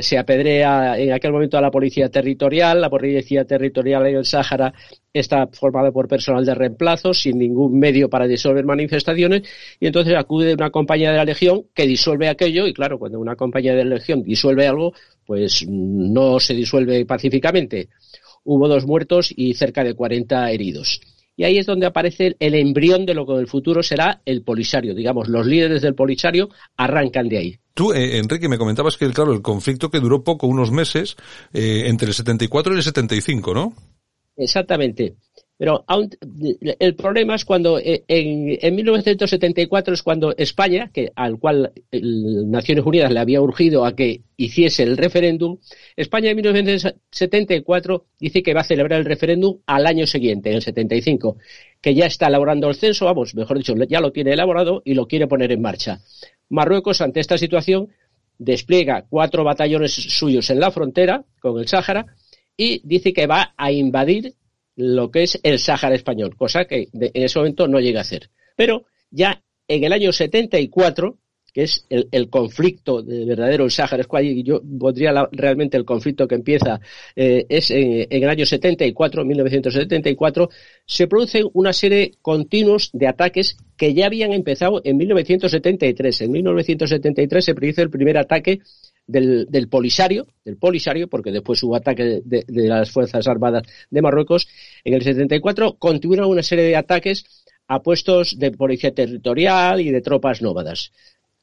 Speaker 17: se apedrea en aquel momento a la policía territorial, la policía territorial en el Sáhara está formada por personal de reemplazo, sin ningún medio para disolver manifestaciones, y entonces acude una compañía de la Legión que disuelve aquello, y claro, cuando una compañía de la Legión disuelve algo, pues no se disuelve pacíficamente hubo dos muertos y cerca de 40 heridos. Y ahí es donde aparece el embrión de lo que en el futuro será el Polisario. Digamos, los líderes del Polisario arrancan de ahí.
Speaker 3: Tú, eh, Enrique, me comentabas que, claro, el conflicto que duró poco, unos meses, eh, entre el 74 y el 75, ¿no?
Speaker 17: Exactamente. Pero el problema es cuando eh, en, en, 1974 es cuando España, que al cual Naciones Unidas le había urgido a que hiciese el referéndum, España en 1974 dice que va a celebrar el referéndum al año siguiente, en el 75, que ya está elaborando el censo, vamos, mejor dicho, ya lo tiene elaborado y lo quiere poner en marcha. Marruecos, ante esta situación, despliega cuatro batallones suyos en la frontera con el Sáhara y dice que va a invadir lo que es el Sáhara español, cosa que en ese momento no llega a hacer. Pero ya en el año 74, que es el, conflicto de verdadero el Sáhara y yo podría realmente el conflicto que empieza eh, es en, en, el año 74, 1974, se producen una serie continuos de ataques que ya habían empezado en 1973. En 1973 se produce el primer ataque del, del, Polisario, del Polisario, porque después hubo ataque de, las Fuerzas Armadas de Marruecos. En el 74 continúan una serie de ataques a puestos de policía territorial y de tropas nómadas.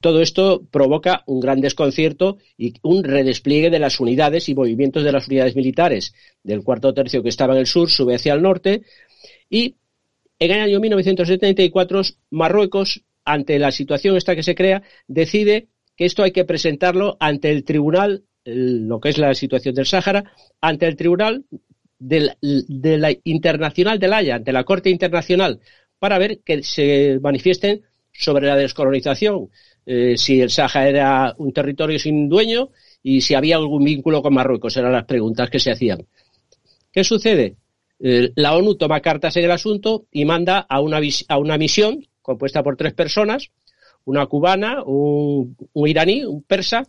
Speaker 17: Todo esto provoca un gran desconcierto y un redespliegue de las unidades y movimientos de las unidades militares del cuarto tercio que estaba en el sur sube hacia el norte y en el año 1974 Marruecos, ante la situación esta que se crea, decide que esto hay que presentarlo ante el tribunal, lo que es la situación del Sáhara, ante el tribunal de la internacional de la Haya, ante la Corte Internacional, para ver que se manifiesten sobre la descolonización, eh, si el Sáhara era un territorio sin dueño y si había algún vínculo con Marruecos, eran las preguntas que se hacían. ¿Qué sucede? Eh, la ONU toma cartas en el asunto y manda a una, a una misión compuesta por tres personas, una cubana, un, iraní, un persa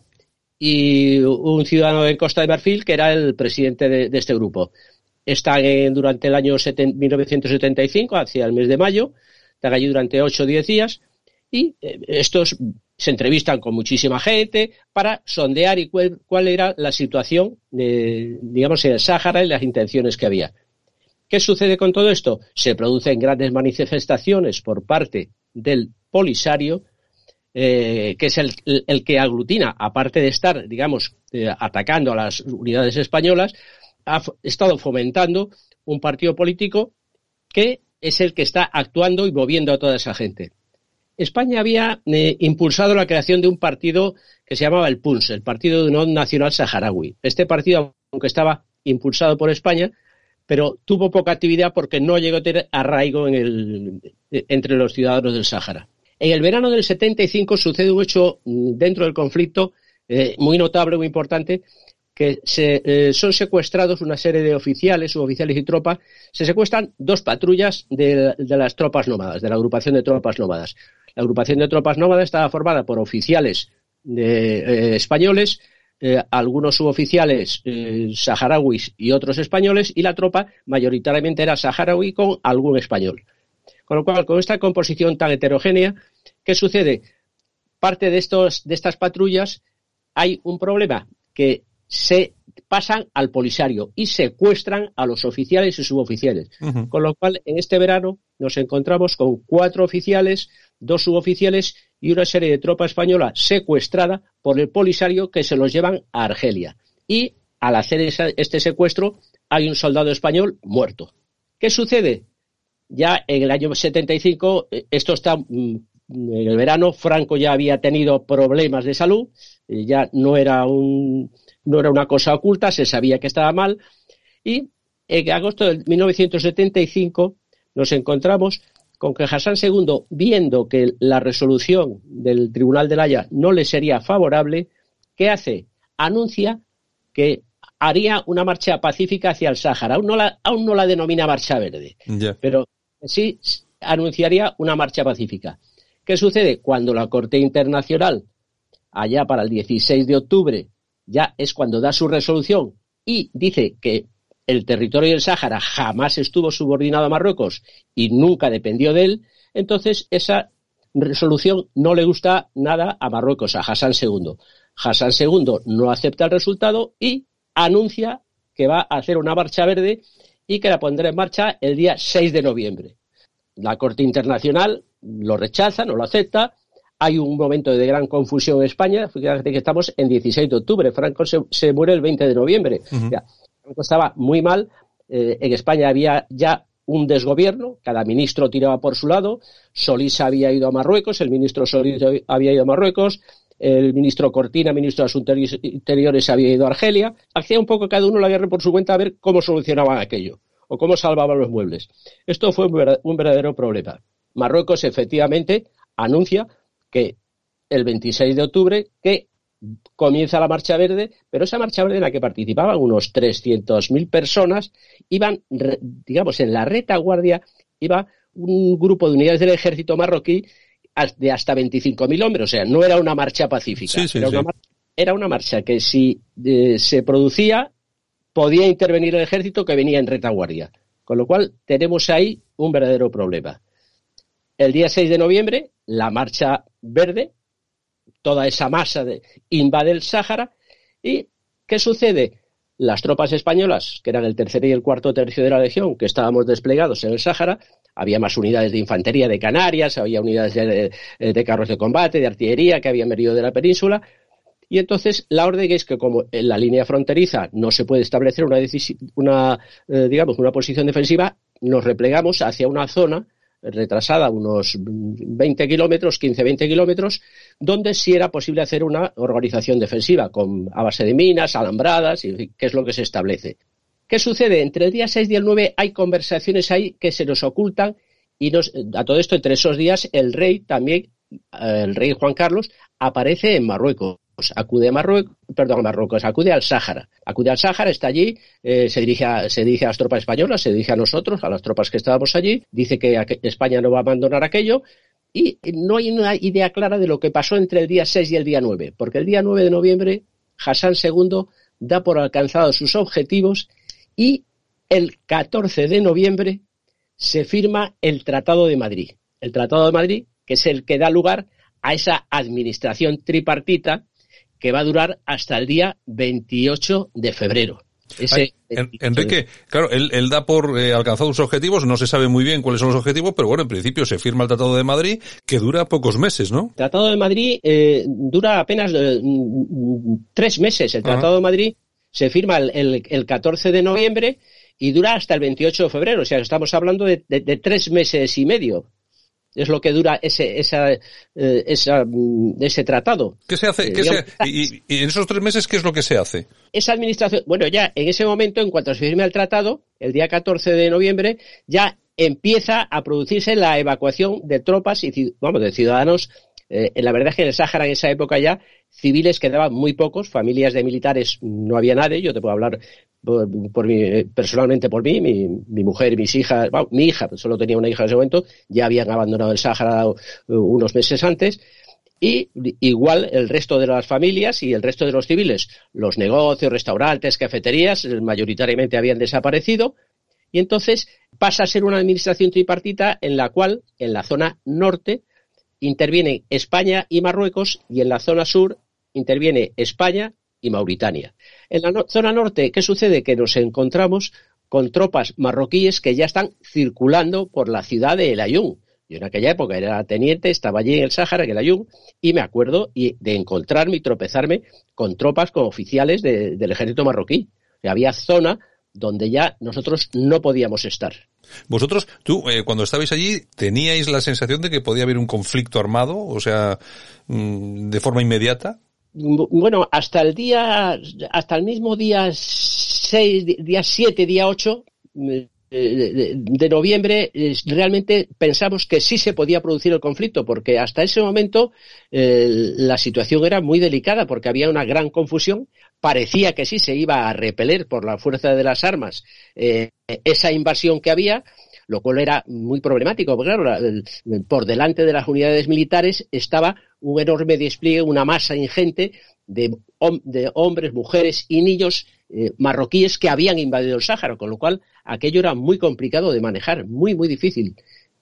Speaker 17: y un ciudadano de Costa de Marfil que era el presidente de, de este grupo. Están en, durante el año 1975, hacia el mes de mayo, están allí durante 8 o 10 días y eh, estos se entrevistan con muchísima gente para sondear y cuál, cuál era la situación, de, digamos, en el Sáhara y las intenciones que había. ¿Qué sucede con todo esto? Se producen grandes manifestaciones por parte del Polisario eh, que es el, el, que aglutina, aparte de estar, digamos, eh, atacando a las unidades españolas, ha estado fomentando un partido político que es el que está actuando y moviendo a toda esa gente. España había eh, impulsado la creación de un partido que se llamaba el PUNS, el Partido de Unión Nacional Saharaui. Este partido, aunque estaba impulsado por España, pero tuvo poca actividad porque no llegó a tener arraigo en el, entre los ciudadanos del Sáhara. En el verano del 75 sucede un hecho mm, dentro del conflicto eh, muy notable, muy importante, que se, eh, son secuestrados una serie de oficiales, suboficiales y tropas, se secuestran dos patrullas de, las tropas nómadas, de la agrupación de tropas nómadas. La agrupación de tropas nómadas estaba formada por oficiales eh, españoles, algunos suboficiales eh, saharauis y otros españoles, y la tropa mayoritariamente era saharaui con algún español. Con lo cual, con esta composición tan heterogénea, ¿qué sucede? Parte de, estos, de estas patrullas hay un problema, que se pasan al Polisario y secuestran a los oficiales y suboficiales. Con lo cual, en este verano nos encontramos con cuatro oficiales, dos suboficiales y una serie de tropa española secuestrada por el Polisario que se los llevan a Argelia. Y al hacer este secuestro hay un soldado español muerto. ¿Qué sucede? Ya en el año 75, eh, esto está mm, en el verano, Franco ya había tenido problemas de salud, eh, ya no era, un, no era una cosa oculta, se sabía que estaba mal, y en agosto de 1975 nos encontramos con que Hassan II, viendo que la resolución del Tribunal de la Haya no le sería favorable, ¿qué hace? Anuncia que haría una marcha pacífica hacia el Sáhara. Aún no la, aún no la denomina marcha verde, pero sí anunciaría una marcha pacífica. ¿Qué sucede? Cuando la Corte Internacional, allá para el 16 de octubre, ya es cuando da su resolución y dice que el territorio del Sáhara jamás estuvo subordinado a Marruecos y nunca dependió de él, entonces esa resolución no le gusta nada a Marruecos, a Hassan II. Hassan II no acepta el resultado y anuncia que va a hacer una marcha verde y que la pondrá en marcha el día 6 de noviembre. La Corte Internacional lo rechaza, no lo acepta. Hay un momento de gran confusión en España. Fíjate que estamos en 16 de octubre. Franco se, muere el 20 de noviembre. Franco estaba muy mal. Eh, en España había ya un desgobierno, cada ministro tiraba por su lado. Solís había ido a Marruecos, el ministro Solís había ido a Marruecos, el ministro Cortina, ministro de Asuntos Interiores, había ido a Argelia. Hacía un poco cada uno la guerra por su cuenta a ver cómo solucionaban aquello o cómo salvaban los muebles. Esto fue un verdadero problema. Marruecos efectivamente anuncia que el 26 de octubre que comienza la Marcha Verde, pero esa Marcha Verde en la que participaban unos 300.000 personas, iban, digamos, en la retaguardia, iba un grupo de unidades del ejército marroquí de hasta 25.000 hombres, o sea, no era una marcha pacífica, era, Una marcha, que si eh, se producía podía intervenir el ejército que venía en retaguardia, con lo cual tenemos ahí un verdadero problema. El día 6 de noviembre, la Marcha Verde, toda esa masa de, invade el Sáhara y ¿qué sucede? Las tropas españolas, que eran el tercer y el cuarto tercio de la legión, que estábamos desplegados en el Sáhara, había más unidades de infantería de Canarias, había unidades de, carros de combate, de artillería que habían venido de la península, y entonces la orden es que como en la línea fronteriza no se puede establecer una, una eh, digamos, una posición defensiva, nos replegamos hacia una zona retrasada unos 20 kilómetros, 15-20 kilómetros, donde sí era posible hacer una organización defensiva con, a base de minas, alambradas, y qué es lo que se establece. ¿Qué sucede? Entre el día 6 y el 9 hay conversaciones ahí que se nos ocultan y nos, a todo esto, entre esos días, el rey también, eh, el rey Juan Carlos, aparece en Marruecos acude a Marruecos, perdón, a Marruecos, acude al Sáhara. Acude al Sáhara, está allí, eh, se, dirige a, se dirige a las tropas españolas, se dirige a nosotros, a las tropas que estábamos allí, dice que España no va a abandonar aquello, y no hay una idea clara de lo que pasó entre el día 6 y el día 9, porque el día 9 de noviembre Hassan II da por alcanzados sus objetivos y el 14 de noviembre se firma el Tratado de Madrid. El Tratado de Madrid, que es el que da lugar a esa administración tripartita que va a durar hasta el día 28 de febrero.
Speaker 3: Enrique, claro, él, da por eh, alcanzados sus objetivos, no se sabe muy bien cuáles son los objetivos, pero bueno, en principio se firma el Tratado de Madrid, que dura pocos meses, ¿no?
Speaker 17: El Tratado de Madrid eh, dura apenas eh, tres meses. El Tratado de Madrid se firma el, el, 14 de noviembre y dura hasta el 28 de febrero, o sea, estamos hablando de tres meses y medio es lo que dura ese, esa, eh, esa, mm, ese tratado.
Speaker 3: ¿Qué se hace? Eh, y, en esos tres meses qué es lo que se hace?
Speaker 17: Esa administración, bueno, ya en ese momento, en cuanto se firme el tratado, el día 14 de noviembre, ya empieza a producirse la evacuación de tropas y, vamos, de ciudadanos. Eh, la verdad es que en el Sáhara en esa época ya civiles quedaban muy pocos, familias de militares no había nadie, yo te puedo hablar por, personalmente por mí, mi, mi mujer mis hijas, mi hija, solo tenía una hija en ese momento, ya habían abandonado el Sáhara uh, unos meses antes, y igual el resto de las familias y el resto de los civiles, los negocios, restaurantes, cafeterías, mayoritariamente habían desaparecido, y entonces pasa a ser una administración tripartita en la cual, en la zona norte, intervienen España y Marruecos, y en la zona sur interviene España, y Mauritania. En la zona norte, ¿qué sucede? Que nos encontramos con tropas marroquíes que ya están circulando por la ciudad de El Ayun. Yo en aquella época era teniente, estaba allí en el Sáhara, en el Ayun, y me acuerdo de encontrarme y tropezarme con tropas, con oficiales del ejército marroquí. había zona donde ya nosotros no podíamos estar.
Speaker 3: Vosotros, tú, eh, cuando estabais allí, ¿teníais la sensación de que podía haber un conflicto armado? O sea, mm, de forma inmediata.
Speaker 17: Bueno, hasta el día, hasta el mismo día 6, día 7, día 8 eh, de, noviembre, realmente pensamos que sí se podía producir el conflicto, porque hasta ese momento eh, la situación era muy delicada, porque había una gran confusión. Parecía que sí se iba a repeler por la fuerza de las armas eh, esa invasión que había, lo cual era muy problemático, porque claro, por delante de las unidades militares estaba un enorme despliegue, una masa ingente de, hombres, mujeres y niños eh, marroquíes que habían invadido el Sáhara, con lo cual aquello era muy complicado de manejar, muy, muy difícil.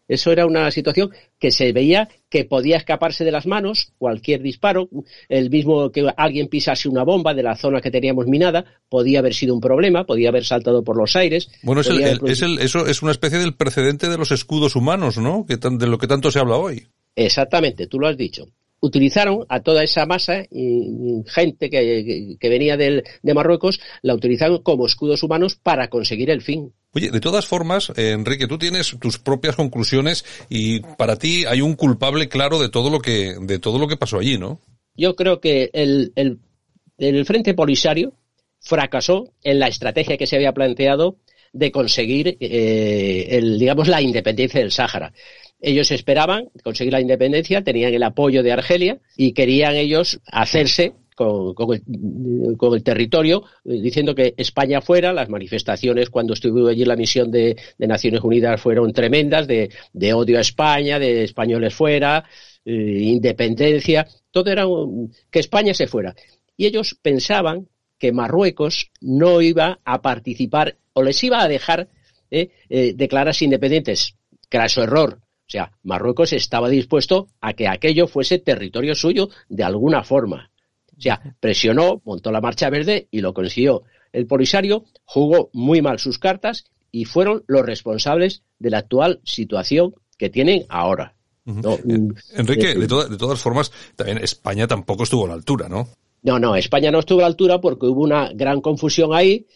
Speaker 17: Eso era una situación que se veía que podía escaparse de las manos cualquier disparo, el mismo que alguien pisase una bomba de la zona que teníamos minada, podía haber sido un problema, podía haber saltado por los aires.
Speaker 3: Bueno, es, eso es una especie del precedente de los escudos humanos, ¿no? Que de lo que tanto se habla hoy.
Speaker 17: Exactamente, tú lo has dicho utilizaron a toda esa masa gente que, venía de Marruecos, la utilizaron como escudos humanos para conseguir el fin.
Speaker 3: Oye, de todas formas, eh, Enrique, tú tienes tus propias conclusiones y para ti hay un culpable claro de todo lo que, de todo lo que pasó allí, ¿no?
Speaker 17: Yo creo que el, el Frente Polisario fracasó en la estrategia que se había planteado de conseguir, eh, el, digamos, la independencia del Sáhara. Ellos esperaban conseguir la independencia, tenían el apoyo de Argelia y querían ellos hacerse con, el, territorio, eh, diciendo que España fuera. Las manifestaciones cuando estuvo allí la misión de, Naciones Unidas fueron tremendas, de, odio a España, de españoles fuera, eh, independencia, todo era que España se fuera. Y ellos pensaban que Marruecos no iba a participar o les iba a dejar eh, declararse independientes. su error. O sea, Marruecos estaba dispuesto a que aquello fuese territorio suyo de alguna forma. O sea, presionó, montó la marcha verde y lo consiguió. El Polisario jugó muy mal sus cartas y fueron los responsables de la actual situación que tienen ahora.
Speaker 3: Mm, Enrique, de, de, todas formas, también España tampoco estuvo a la altura, ¿no?
Speaker 17: No, no, España no estuvo a la altura porque hubo una gran confusión ahí.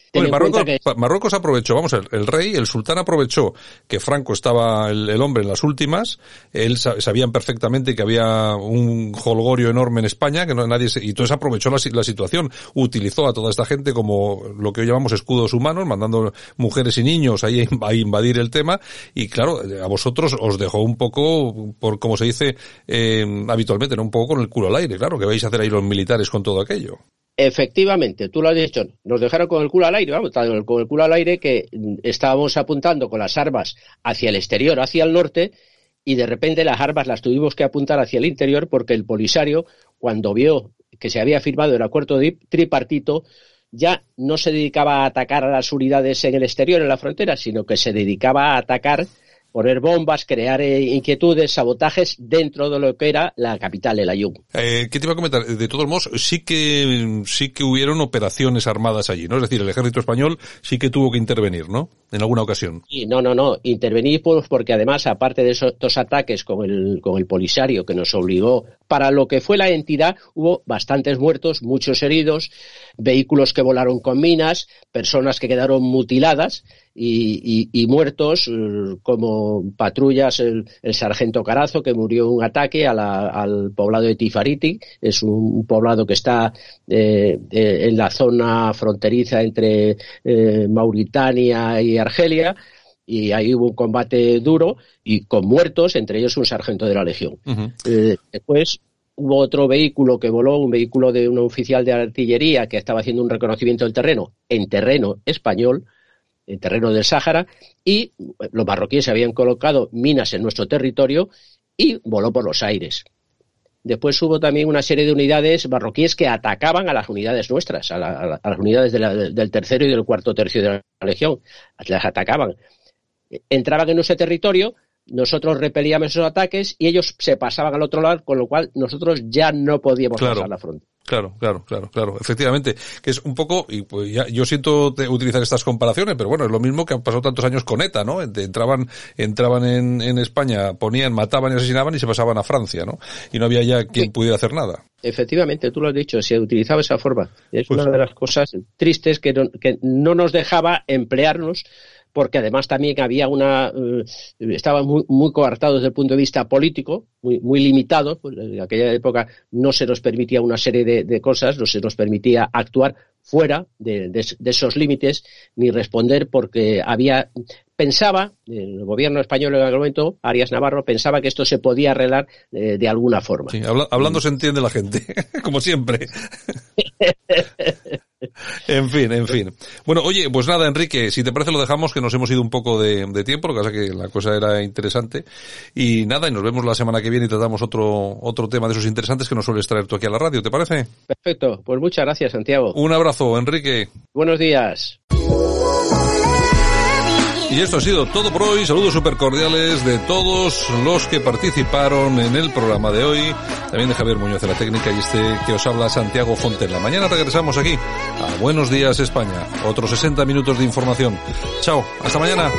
Speaker 3: Marruecos, aprovechó, vamos, el, el, rey, el sultán aprovechó que Franco estaba el, hombre en las últimas, él sabían perfectamente que había un holgorio enorme en España, que no, nadie y entonces aprovechó la, situación, utilizó a toda esta gente como lo que hoy llamamos escudos humanos, mandando mujeres y niños ahí a invadir el tema, y claro, a vosotros os dejó un poco, por como se dice eh, habitualmente, ¿no? un poco con el culo al aire, claro, que vais a hacer ahí los militares con todo aquello.
Speaker 17: Efectivamente, tú lo has dicho, nos dejaron con el culo al aire, vamos, con el culo al aire que estábamos apuntando con las armas hacia el exterior, hacia el norte, y de repente las armas las tuvimos que apuntar hacia el interior porque el Polisario, cuando vio que se había firmado el acuerdo tripartito, ya no se dedicaba a atacar a las unidades en el exterior, en la frontera, sino que se dedicaba a atacar poner bombas, crear eh, inquietudes, sabotajes dentro de lo que era la capital, el Ayun.
Speaker 3: Eh, ¿Qué te iba a comentar? De todos modos, sí que, sí que hubieron operaciones armadas allí, ¿no? Es decir, el ejército español sí que tuvo que intervenir, ¿no? En alguna ocasión.
Speaker 17: Sí, no, no, no. Intervenir pues, porque además, aparte de esos dos ataques con el, con el polisario que nos obligó, para lo que fue la entidad, hubo bastantes muertos, muchos heridos, vehículos que volaron con minas, personas que quedaron mutiladas, y, muertos eh, como patrullas el, sargento Carazo que murió en un ataque al poblado de Tifariti. Es un, poblado que está eh, eh, en la zona fronteriza entre Mauritania y Argelia y ahí hubo un combate duro y con muertos entre ellos un sargento de la legión. Después hubo otro vehículo que voló, un vehículo de un oficial de artillería que estaba haciendo un reconocimiento del terreno en terreno español en terreno del Sáhara, y los marroquíes habían colocado minas en nuestro territorio y voló por los aires. Después hubo también una serie de unidades marroquíes que atacaban a las unidades nuestras, a, las unidades del tercero y del cuarto tercio de la Legión. Las atacaban. Entraban en nuestro territorio, nosotros repelíamos esos ataques y ellos se pasaban al otro lado, con lo cual nosotros ya no podíamos pasar la frontera.
Speaker 3: Claro, claro, claro, claro. Efectivamente, que es un poco, y pues ya, yo siento utilizar estas comparaciones, pero bueno, es lo mismo que han pasado tantos años con ETA, ¿no? Entraban, entraban en, en España, ponían, mataban y asesinaban y se pasaban a Francia, ¿no? Y no había ya quien pudiera hacer nada.
Speaker 17: Efectivamente, tú lo has dicho, se utilizaba esa forma. Es pues una de las cosas tristes que que no nos dejaba emplearnos porque además también había una eh, estaba muy, muy coartado desde el punto de vista político, muy, muy limitado, pues en aquella época no se nos permitía una serie de, cosas, no se nos permitía actuar fuera de, esos límites ni responder porque había pensaba, el gobierno español en aquel momento, Arias Navarro, pensaba que esto se podía arreglar eh, de alguna forma.
Speaker 3: Sí, hablando se entiende la gente, como siempre. en fin, en fin. Bueno, oye, pues nada, Enrique, si te parece lo dejamos, que nos hemos ido un poco de, tiempo, lo que pasa que la cosa era interesante. Y nada, y nos vemos la semana que viene y tratamos otro, otro tema de esos interesantes que nos sueles traer tú aquí a la radio, ¿te parece?
Speaker 17: Perfecto, pues muchas gracias, Santiago.
Speaker 3: Un abrazo, Enrique.
Speaker 17: Buenos días.
Speaker 3: Y esto ha sido todo por hoy. Saludos súper cordiales de todos los que participaron en el programa de hoy. También de Javier Muñoz de la técnica y este que os habla Santiago Fontella. Mañana regresamos aquí a Buenos Días España. Otros 60 minutos de información. Chao. Hasta mañana.